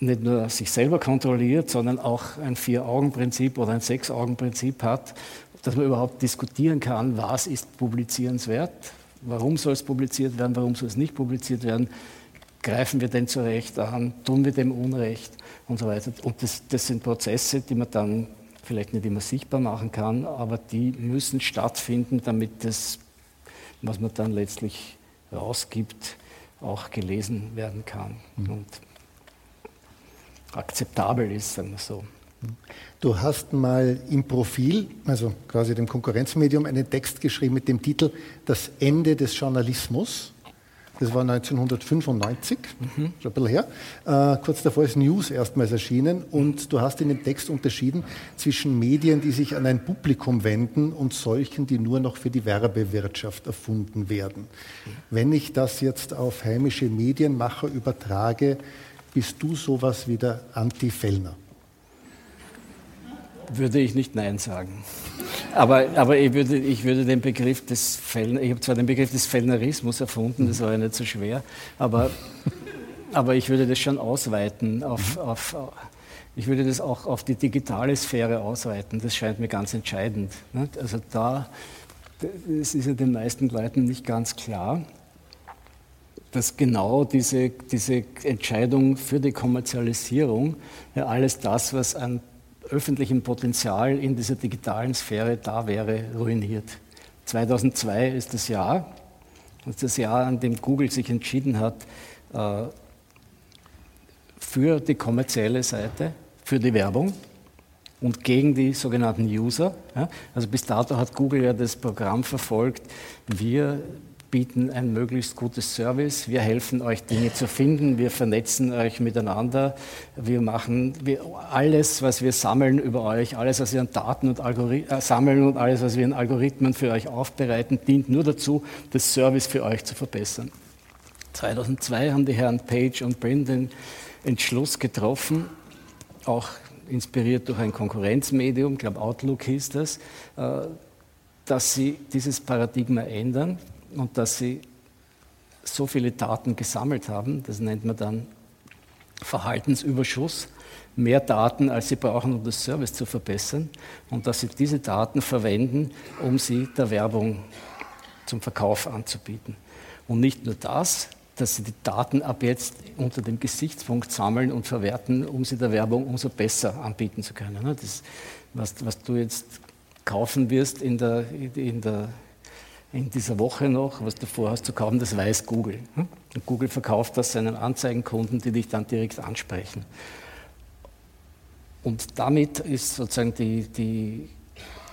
nicht nur sich selber kontrolliert, sondern auch ein Vier-Augen-Prinzip oder ein Sechs-Augen-Prinzip hat, dass man überhaupt diskutieren kann, was ist publizierenswert, warum soll es publiziert werden, warum soll es nicht publiziert werden, greifen wir denn zu Recht an, tun wir dem Unrecht und so weiter. Und das, das sind Prozesse, die man dann vielleicht nicht immer sichtbar machen kann, aber die müssen stattfinden, damit das was man dann letztlich rausgibt, auch gelesen werden kann mhm. und akzeptabel ist, sagen wir so. Du hast mal im Profil, also quasi dem Konkurrenzmedium, einen Text geschrieben mit dem Titel Das Ende des Journalismus. Das war 1995, mhm. schon ein bisschen her. Äh, kurz davor ist News erstmals erschienen und du hast in dem Text unterschieden zwischen Medien, die sich an ein Publikum wenden und solchen, die nur noch für die Werbewirtschaft erfunden werden. Wenn ich das jetzt auf heimische Medienmacher übertrage, bist du sowas wie der Anti-Fellner? Würde ich nicht Nein sagen. Aber, aber ich, würde, ich würde den Begriff des Fellner, ich habe zwar den Begriff des Fellnerismus erfunden, das war ja nicht so schwer, aber, aber ich würde das schon ausweiten auf, auf ich würde das auch auf die digitale Sphäre ausweiten. Das scheint mir ganz entscheidend. Also da, das ist ja den meisten Leuten nicht ganz klar, dass genau diese, diese Entscheidung für die Kommerzialisierung ja alles das, was an öffentlichem Potenzial in dieser digitalen Sphäre da wäre, ruiniert. 2002 ist das Jahr, das ist das Jahr, an dem Google sich entschieden hat, äh, für die kommerzielle Seite, für die Werbung und gegen die sogenannten User. Also bis dato hat Google ja das Programm verfolgt, wir bieten ein möglichst gutes Service. Wir helfen euch Dinge zu finden. Wir vernetzen euch miteinander. Wir machen wir, alles, was wir sammeln über euch, alles, was wir an Daten und Algorithmen äh, sammeln und alles, was wir in Algorithmen für euch aufbereiten, dient nur dazu, das Service für euch zu verbessern. 2002 haben die Herren Page und Brin den Entschluss getroffen, auch inspiriert durch ein Konkurrenzmedium, ich glaube Outlook hieß das, äh, dass sie dieses Paradigma ändern und dass sie so viele Daten gesammelt haben, das nennt man dann Verhaltensüberschuss, mehr Daten, als sie brauchen, um das Service zu verbessern, und dass sie diese Daten verwenden, um sie der Werbung zum Verkauf anzubieten. Und nicht nur das, dass sie die Daten ab jetzt unter dem Gesichtspunkt sammeln und verwerten, um sie der Werbung umso besser anbieten zu können. Das, was, was du jetzt kaufen wirst in der, in der in dieser Woche noch, was du vorhast zu kaufen, das weiß Google. Hm? Und Google verkauft das seinen Anzeigenkunden, die dich dann direkt ansprechen. Und damit ist sozusagen die, die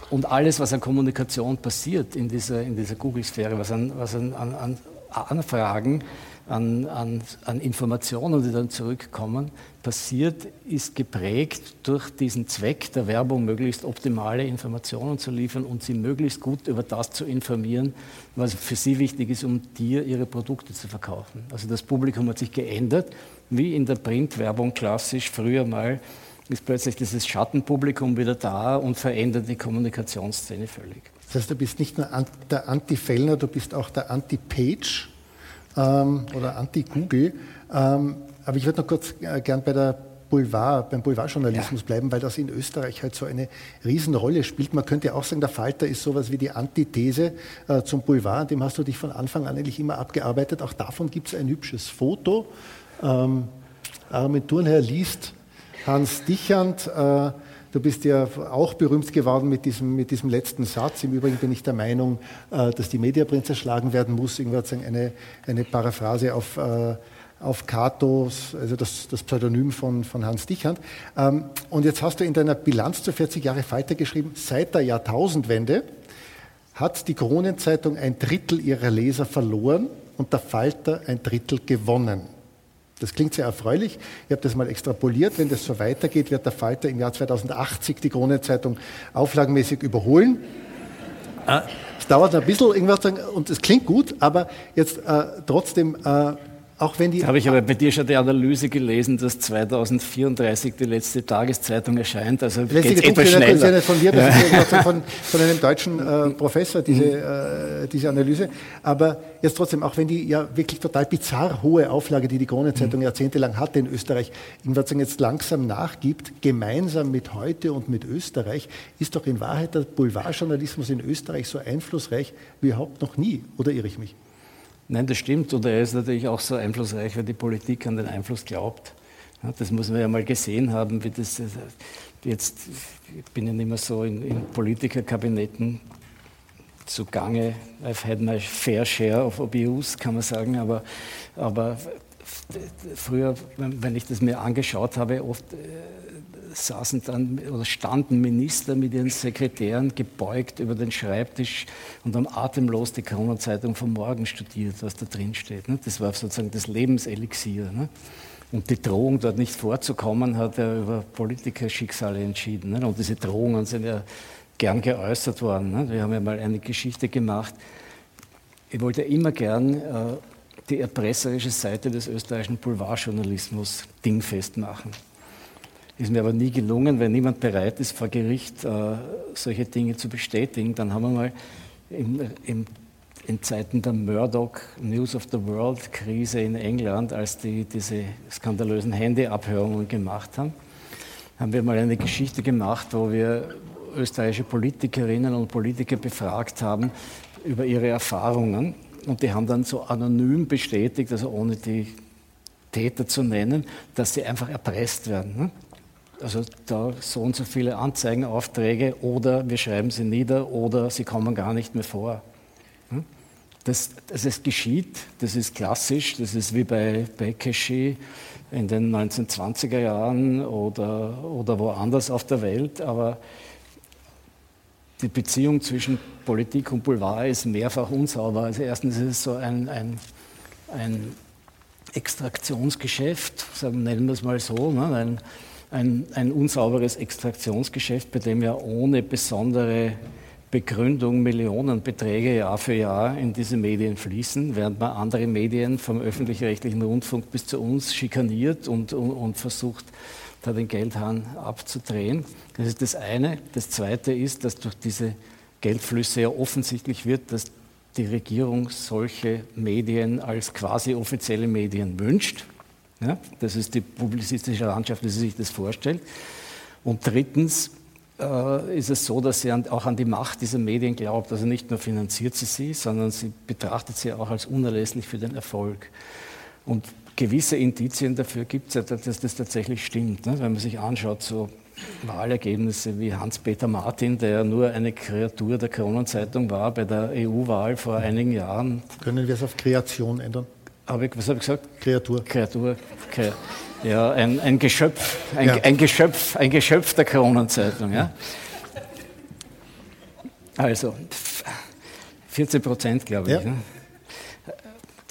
und alles, was an Kommunikation passiert in dieser, in dieser Google-Sphäre, was an, was an, an Anfragen an, an, an Informationen, die dann zurückkommen, passiert, ist geprägt durch diesen Zweck der Werbung, möglichst optimale Informationen zu liefern und sie möglichst gut über das zu informieren, was für sie wichtig ist, um dir ihre Produkte zu verkaufen. Also das Publikum hat sich geändert, wie in der Printwerbung klassisch früher mal ist plötzlich dieses Schattenpublikum wieder da und verändert die Kommunikationsszene völlig. Das heißt, du bist nicht nur der Anti-Fellner, du bist auch der Anti-Page ähm, oder Anti-Google. Ähm, aber ich würde noch kurz äh, gern bei der Boulevard, beim Boulevardjournalismus ja. bleiben, weil das in Österreich halt so eine Riesenrolle spielt. Man könnte auch sagen, der Falter ist sowas wie die Antithese äh, zum Boulevard, an dem hast du dich von Anfang an eigentlich immer abgearbeitet. Auch davon gibt es ein hübsches Foto. Ähm, Armin Thurnherr liest Hans Dichand. Äh, Du bist ja auch berühmt geworden mit diesem, mit diesem letzten Satz. Im Übrigen bin ich der Meinung, äh, dass die Mediaprinz erschlagen werden muss. Irgendwas eine, eine Paraphrase auf, äh, auf Catos, also das, das Pseudonym von, von Hans Dichand. Ähm, und jetzt hast du in deiner Bilanz zu 40 Jahre Falter geschrieben, seit der Jahrtausendwende hat die Kronenzeitung ein Drittel ihrer Leser verloren und der Falter ein Drittel gewonnen. Das klingt sehr erfreulich. Ich habe das mal extrapoliert. Wenn das so weitergeht, wird der Falter im Jahr 2080 die Kronenzeitung auflagenmäßig überholen. Ah. Es dauert ein bisschen irgendwas und es klingt gut, aber jetzt äh, trotzdem äh, auch wenn die habe ich aber bei dir schon die Analyse gelesen, dass 2034 die letzte Tageszeitung erscheint. Also geht es etwas schneller. Das ist ja nicht von mir, das ist ja von, von einem deutschen äh, Professor, diese, mhm. äh, diese Analyse. Aber jetzt trotzdem, auch wenn die ja wirklich total bizarr hohe Auflage, die die Kronenzeitung mhm. jahrzehntelang hatte in Österreich, jetzt langsam nachgibt, gemeinsam mit heute und mit Österreich, ist doch in Wahrheit der Boulevardjournalismus in Österreich so einflussreich wie überhaupt noch nie. Oder irre ich mich? Nein, das stimmt. Und er ist natürlich auch so einflussreich, weil die Politik an den Einfluss glaubt. Das muss man ja mal gesehen haben, wie das äh, jetzt, ich bin ja nicht mehr so in, in Politikerkabinetten zugange. I've had my fair share of abuse, kann man sagen, aber, aber früher, wenn ich das mir angeschaut habe, oft äh, saßen dann oder standen Minister mit ihren Sekretären gebeugt über den Schreibtisch und haben atemlos die Kronenzeitung vom Morgen studiert, was da drin steht. Ne? Das war sozusagen das Lebenselixier. Ne? Und die Drohung, dort nicht vorzukommen, hat er über Politikerschicksale entschieden. Ne? Und diese Drohungen sind ja gern geäußert worden. Wir haben ja mal eine Geschichte gemacht. Ich wollte immer gern äh, die erpresserische Seite des österreichischen Boulevardjournalismus dingfest machen. Ist mir aber nie gelungen, weil niemand bereit ist, vor Gericht äh, solche Dinge zu bestätigen. Dann haben wir mal im, im, in Zeiten der Murdoch News of the World Krise in England, als die diese skandalösen Handyabhörungen gemacht haben, haben wir mal eine Geschichte gemacht, wo wir österreichische Politikerinnen und Politiker befragt haben über ihre Erfahrungen. Und die haben dann so anonym bestätigt, also ohne die Täter zu nennen, dass sie einfach erpresst werden. Ne? Also da so und so viele Anzeigenaufträge oder wir schreiben sie nieder oder sie kommen gar nicht mehr vor. Hm? Das, dass es geschieht, das ist klassisch, das ist wie bei Bekeshi in den 1920er Jahren oder, oder woanders auf der Welt, aber die Beziehung zwischen Politik und Boulevard ist mehrfach unsauber. Also erstens ist es so ein, ein, ein Extraktionsgeschäft, nennen wir es mal so, ne? ein, ein, ein unsauberes Extraktionsgeschäft, bei dem ja ohne besondere Begründung Millionenbeträge Jahr für Jahr in diese Medien fließen, während man andere Medien vom öffentlich-rechtlichen Rundfunk bis zu uns schikaniert und, und, und, versucht, da den Geldhahn abzudrehen. Das ist das eine. Das zweite ist, dass durch diese Geldflüsse ja offensichtlich wird, dass die Regierung solche Medien als quasi offizielle Medien wünscht. Ja, das ist die publizistische Landschaft, wie sie sich das vorstellt. Und drittens äh, ist es so, dass sie an, auch an die Macht dieser Medien glaubt. Also nicht nur finanziert sie sie, sondern sie betrachtet sie auch als unerlässlich für den Erfolg. Und gewisse Indizien dafür gibt es ja, dass das tatsächlich stimmt. Ne? Wenn man sich anschaut, so Wahlergebnisse wie Hans-Peter Martin, der nur eine Kreatur der Kronenzeitung war bei der EU-Wahl vor einigen Jahren. Können wir es auf Kreation ändern? Hab ich, was habe ich gesagt? Kreatur. Kreatur. Ja, ein, ein Geschöpf, ein, ja. ein, Geschöpf, ein Geschöpf der Kronenzeitung. Ja? Also 14 Prozent, glaube ich. Ja. Ne?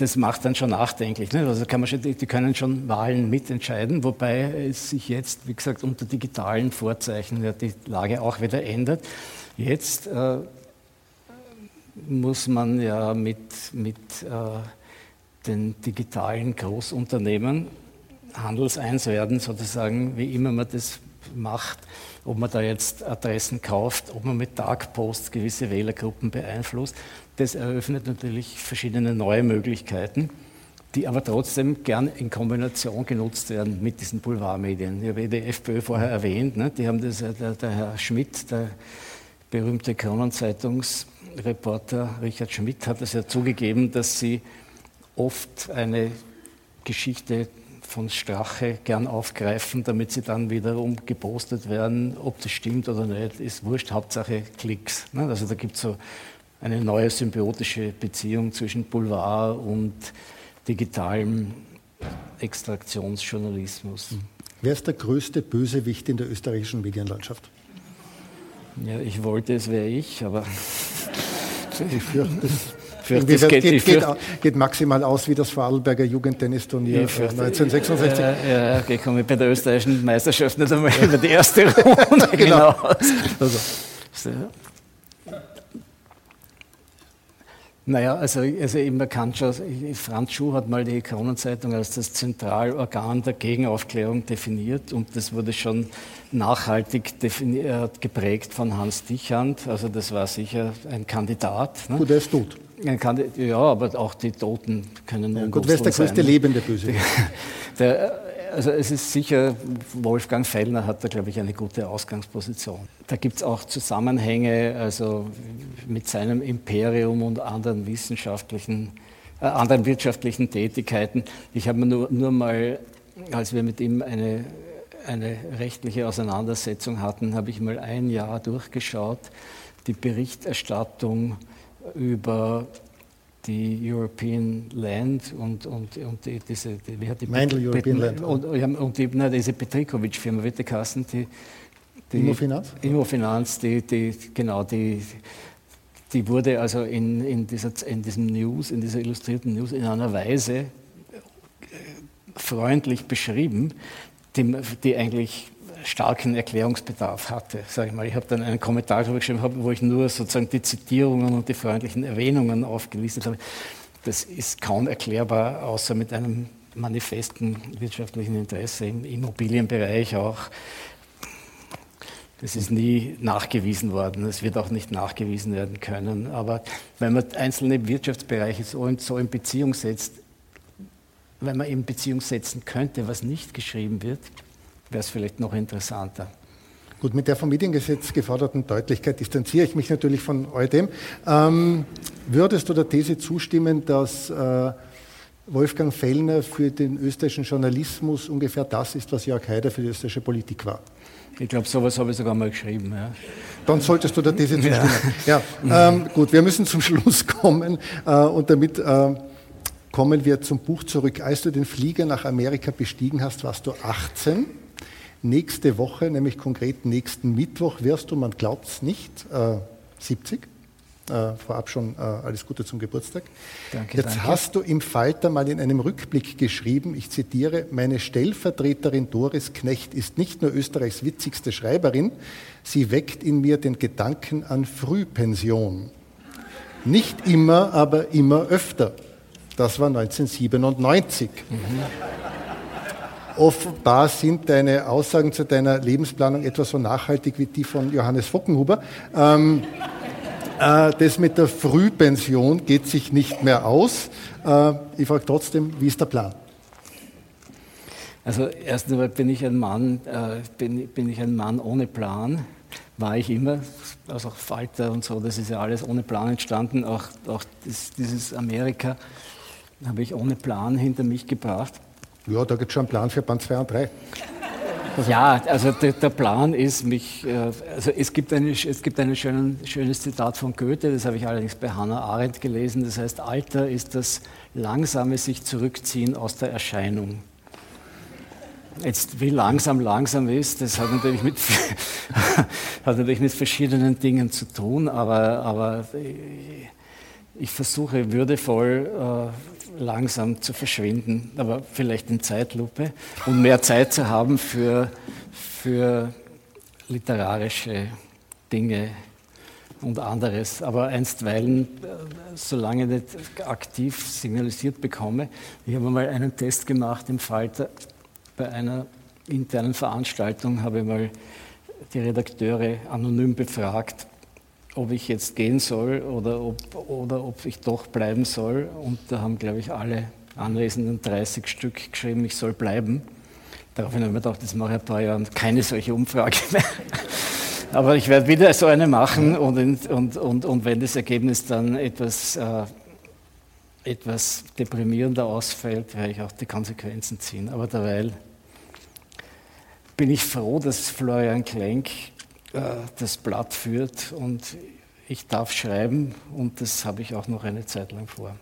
das macht dann schon nachdenklich. Ne? Also kann man schon, die, die, können schon Wahlen mitentscheiden, wobei es sich jetzt, wie gesagt, unter digitalen Vorzeichen ja die Lage auch wieder ändert. Jetzt äh, muss man ja mit, mit äh, den digitalen Großunternehmen handelseins werden, sozusagen, wie immer man das macht, ob man da jetzt Adressen kauft, ob man mit Dark Posts gewisse Wählergruppen beeinflusst das eröffnet natürlich verschiedene neue Möglichkeiten, die aber trotzdem gern in Kombination genutzt werden mit diesen Boulevardmedien. Ich habe die FPÖ vorher erwähnt, ne? die haben das, der, der Herr Schmidt, der berühmte Kronenzeitungsreporter Richard Schmidt hat es ja zugegeben, dass sie oft eine Geschichte von Strache gern aufgreifen, damit sie dann wiederum gepostet werden. Ob das stimmt oder nicht, ist wurscht, Hauptsache Klicks. Ne? Also da gibt es so eine neue symbiotische Beziehung zwischen Boulevard und digitalem Extraktionsjournalismus. Wer ist der größte Bösewicht in der österreichischen Medienlandschaft? Ja, ich wollte, es wäre ich, aber ich fürchte, das, fürchte, das geht, geht, geht, geht, maximal aus wie das Vorarlberger Jugendtennisturnier 1966. Äh, ja, ja, ich komme bei der österreichischen Meisterschaft nicht einmal über die erste Runde genau. Also. So. Naja, also, also man kann schon, Franz Schuh hat mal die Kronenzeitung als das Zentralorgan der Gegenaufklärung definiert und das wurde schon nachhaltig äh, geprägt von Hans Dichand. Also das war sicher ein Kandidat. Ne? Gut, er ist tot. Ja, aber auch die Toten können ja, Gut, wer ist der größte sein, lebende Böse? Der, also es ist sicher, Wolfgang Fellner hat da, glaube ich, eine gute Ausgangsposition. Da gibt es auch Zusammenhänge, also mit seinem Imperium und anderen wissenschaftlichen, äh, anderen wirtschaftlichen Tätigkeiten. Ich habe mir nur, nur mal, als wir mit ihm eine, eine rechtliche Auseinandersetzung hatten, habe ich mal ein Jahr durchgeschaut, die Berichterstattung über die European Land und, und, und die, diese, die, wie hat die Meindl European Land. Und, und die, na, diese Petrikovic-Firma, wird die Kassen, die, die Immofinanz? Immofinanz, die, die, genau, die, die wurde also in, in, dieser, in diesem News, in dieser illustrierten News in einer Weise äh, freundlich beschrieben, die, die eigentlich starken Erklärungsbedarf hatte. Sag ich ich habe dann einen Kommentar darüber geschrieben, wo ich nur sozusagen die Zitierungen und die freundlichen Erwähnungen aufgelistet habe. Das ist kaum erklärbar, außer mit einem manifesten wirtschaftlichen Interesse im Immobilienbereich auch. Das ist nie nachgewiesen worden. Es wird auch nicht nachgewiesen werden können. Aber wenn man einzelne Wirtschaftsbereiche so in, so in Beziehung setzt, wenn man in Beziehung setzen könnte, was nicht geschrieben wird, wäre es vielleicht noch interessanter. Gut, mit der vom Mediengesetz geforderten Deutlichkeit distanziere ich mich natürlich von all dem. Ähm, würdest du der These zustimmen, dass äh, Wolfgang Fellner für den österreichischen Journalismus ungefähr das ist, was Jörg Haider für die österreichische Politik war? Ich glaube, sowas habe ich sogar mal geschrieben. Ja. Dann solltest du der These zustimmen. Ja. ja ähm, gut, wir müssen zum Schluss kommen äh, und damit äh, kommen wir zum Buch zurück. Als du den Flieger nach Amerika bestiegen hast, warst du 18. Nächste Woche, nämlich konkret nächsten Mittwoch, wirst du, man glaubt es nicht, äh, 70. Äh, vorab schon äh, alles Gute zum Geburtstag. Danke, Jetzt danke. hast du im Falter mal in einem Rückblick geschrieben, ich zitiere, meine Stellvertreterin Doris Knecht ist nicht nur Österreichs witzigste Schreiberin, sie weckt in mir den Gedanken an Frühpension. Nicht immer, aber immer öfter. Das war 1997. Mhm. Offenbar sind deine Aussagen zu deiner Lebensplanung etwas so nachhaltig wie die von Johannes Fockenhuber. Ähm, äh, das mit der Frühpension geht sich nicht mehr aus. Äh, ich frage trotzdem, wie ist der Plan? Also erst einmal bin ich ein Mann, äh, bin, bin ich ein Mann ohne Plan. War ich immer, also auch Falter und so, das ist ja alles ohne Plan entstanden. Auch, auch das, dieses Amerika habe ich ohne Plan hinter mich gebracht. Ja, da gibt es schon einen Plan für Band 2 und 3. Ja, also der, der, Plan ist, mich, äh, also es gibt, eine, es gibt ein schönes Zitat von Goethe, das habe ich allerdings bei Hannah Arendt gelesen, das heißt, Alter ist das langsame sich zurückziehen aus der Erscheinung. Jetzt, wie langsam langsam ist, das hat natürlich mit, hat natürlich mit verschiedenen Dingen zu tun, aber, aber ich versuche würdevoll äh, langsam zu verschwinden, aber vielleicht in Zeitlupe und mehr Zeit zu haben für, für literarische Dinge und anderes. Aber einstweilen, äh, solange ich nicht aktiv signalisiert bekomme, ich habe mal einen Test gemacht im Falter bei einer internen Veranstaltung, habe ich mal die Redakteure anonym befragt, ob ich jetzt gehen soll oder ob, oder ob ich doch bleiben soll. Und da haben, glaube ich, alle Anwesenden 30 Stück geschrieben, ich soll bleiben. Daraufhin habe ich mir gedacht, das mache ich ein paar Jahre keine solche Umfrage mehr. Aber ich werde wieder so eine machen und, und, und, und wenn das Ergebnis dann etwas, äh, etwas deprimierender ausfällt, werde ich auch die Konsequenzen ziehen. Aber derweil bin ich froh, dass Florian Klenk das Blatt führt und ich darf schreiben und das habe ich auch noch eine Zeit lang vor.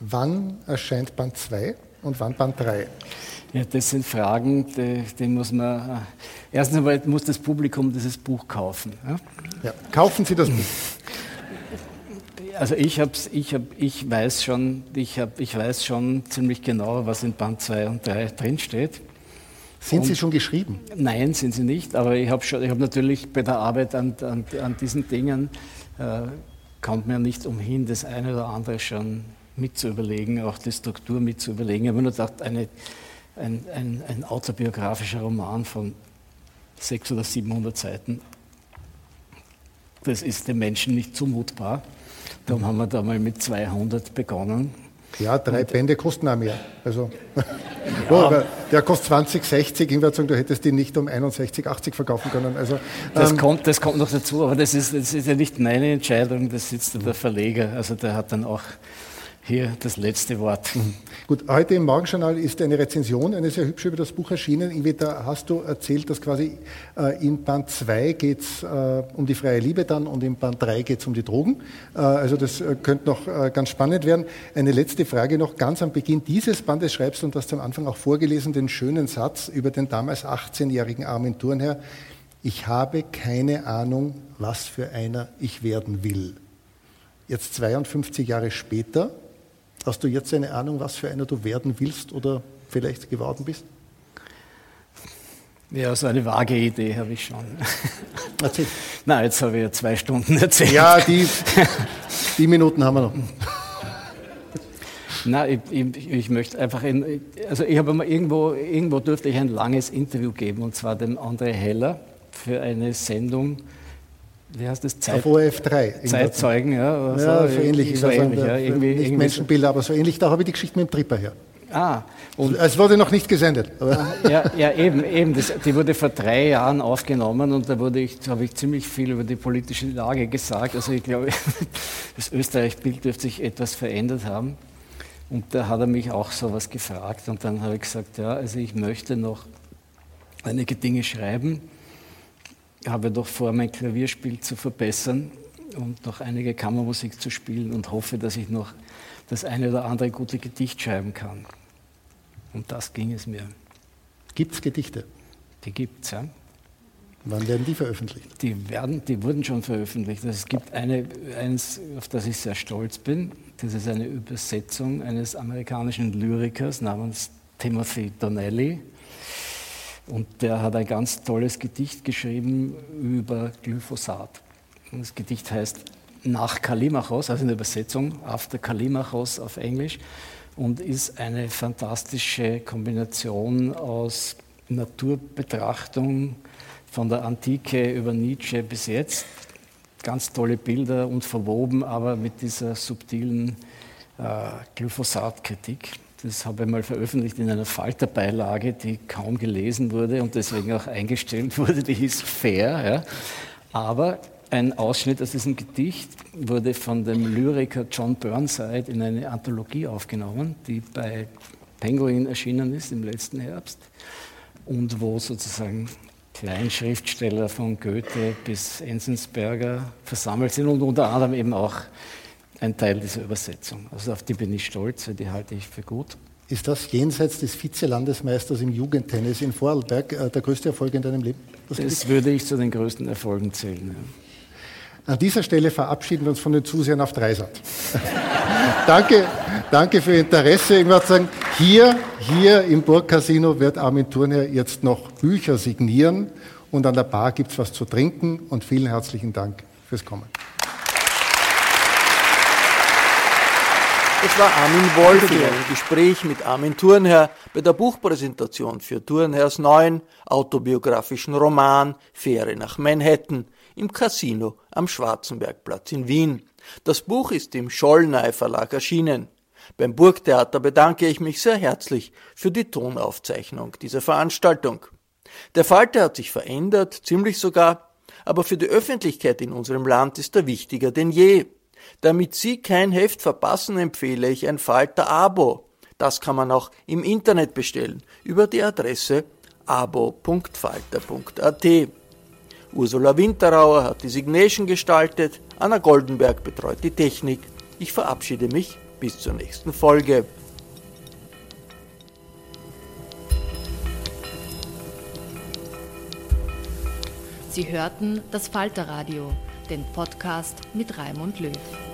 Wann erscheint Band 2 und wann Band 3? Ja, das sind Fragen, die, die muss man. Äh, erstens einmal muss das Publikum dieses Buch kaufen. Ja? Ja, kaufen Sie das Buch. Also ich, hab's, ich, hab, ich, weiß schon, ich, hab, ich weiß schon ziemlich genau, was in Band 2 und 3 drinsteht. Sind und Sie schon geschrieben? Nein, sind Sie nicht, aber ich habe hab natürlich bei der Arbeit an, an, an diesen Dingen, äh, kommt mir nicht umhin, das eine oder andere schon mitzuüberlegen, auch die Struktur mitzuüberlegen. Ich habe nur gedacht, eine ein, ein, ein autobiografischer Roman von 600 oder 700 Seiten. Das ist den Menschen nicht zumutbar. Darum haben wir da mal mit 200 begonnen. Ja, drei und, Bände kosten auch mehr. Also, ja. der kostet 20, 60. Ich würde sagen, du hättest ihn nicht um 61, 80 verkaufen können. Also, das, ähm, kommt, das kommt noch dazu, aber das ist, das ist ja nicht meine Entscheidung, das sitzt der Verleger. Also der hat dann auch hier das letzte Wort. Mhm. Gut, heute im Morgenjournal ist eine Rezension, eine sehr hübsche über das Buch erschienen. Irgendwie, da hast du erzählt, dass quasi äh, in Band 2 geht es äh, um die freie Liebe dann und in Band 3 geht es um die Drogen. Äh, also das äh, könnte noch äh, ganz spannend werden. Eine letzte Frage noch. Ganz am Beginn dieses Bandes schreibst du, und das am Anfang auch vorgelesen, den schönen Satz über den damals 18-jährigen Armin Thurnherr. Ich habe keine Ahnung, was für einer ich werden will. Jetzt 52 Jahre später Hast du jetzt eine Ahnung, was für einer du werden willst oder vielleicht geworden bist? Ja, so eine vage Idee habe ich schon. Erzähl. Na, jetzt habe ich ja zwei Stunden erzählt. Ja, die, die Minuten haben wir noch. Na, ich, ich, ich, möchte einfach, in, also ich habe mal irgendwo, irgendwo durfte ich ein langes Interview geben, und zwar dem André Heller für eine Sendung, wie heißt das? Zeit, Auf ORF 3. Zeitzeugen, ja. So, ja, so ähnlich. So ähnlich ja. irgendwie, nicht irgendwie Menschenbilder, aber so ähnlich. Da habe ich die Geschichte mit dem Tripper her. Ah. Und es wurde noch nicht gesendet. ja, ja, eben, eben. Das, die wurde vor drei Jahren aufgenommen und da wurde ich, habe ich ziemlich viel über die politische Lage gesagt. Also ich glaube, das Österreich-Bild dürfte sich etwas verändert haben. Und da hat er mich auch so was gefragt und dann habe ich gesagt, ja, also ich möchte noch einige Dinge schreiben habe doch vor, mein Klavierspiel zu verbessern und noch einige Kammermusik zu spielen und hoffe, dass ich noch das eine oder andere gute Gedicht schreiben kann. Und das ging es mir. Gibt es Gedichte? Die gibt es, ja. Wann werden die veröffentlicht? Die, werden, die wurden schon veröffentlicht. Also es gibt eine, eins, auf das ich sehr stolz bin. Das ist eine Übersetzung eines amerikanischen Lyrikers namens Timothy Donnelly. Und der hat ein ganz tolles Gedicht geschrieben über Glyphosat. Und das Gedicht heißt Nach Kalimachos, also in der Übersetzung After Kalimachos auf Englisch, und ist eine fantastische Kombination aus Naturbetrachtung von der Antike über Nietzsche bis jetzt. Ganz tolle Bilder und verwoben, aber mit dieser subtilen äh, Glyphosat-Kritik. Das habe ich mal veröffentlicht in einer Falterbeilage, die kaum gelesen wurde und deswegen auch eingestellt wurde. Die hieß Fair. Ja. Aber ein Ausschnitt aus diesem Gedicht wurde von dem Lyriker John Burnside in eine Anthologie aufgenommen, die bei Penguin erschienen ist im letzten Herbst und wo sozusagen Kleinschriftsteller von Goethe bis Enzensberger versammelt sind und unter anderem eben auch ein Teil dieser Übersetzung. Also auf die bin ich stolz, weil die halte ich für gut. Ist das jenseits des Vize-Landesmeisters im Jugendtennis in Vorarlberg äh, der größte Erfolg in deinem Leben? Das, das würde ich zu den größten Erfolgen zählen. Ja. An dieser Stelle verabschieden wir uns von den Zusehern auf Dreisat. danke, danke für Ihr Interesse. Ich würde sagen, hier, hier im Burgcasino wird Armin Thurnherr jetzt noch Bücher signieren und an der Bar gibt es was zu trinken und vielen herzlichen Dank fürs Kommen. Es war Armin Wolf in einem Gespräch mit Armin Thurnherr bei der Buchpräsentation für Thurnherrs neuen autobiografischen Roman Fähre nach Manhattan im Casino am Schwarzenbergplatz in Wien. Das Buch ist im Schollnei Verlag erschienen. Beim Burgtheater bedanke ich mich sehr herzlich für die Tonaufzeichnung dieser Veranstaltung. Der Falter hat sich verändert, ziemlich sogar, aber für die Öffentlichkeit in unserem Land ist er wichtiger denn je. Damit Sie kein Heft verpassen, empfehle ich ein Falter-Abo. Das kann man auch im Internet bestellen über die Adresse abo.falter.at. Ursula Winterauer hat die Signation gestaltet, Anna Goldenberg betreut die Technik. Ich verabschiede mich bis zur nächsten Folge. Sie hörten das Falterradio, den Podcast mit Raimund Löw.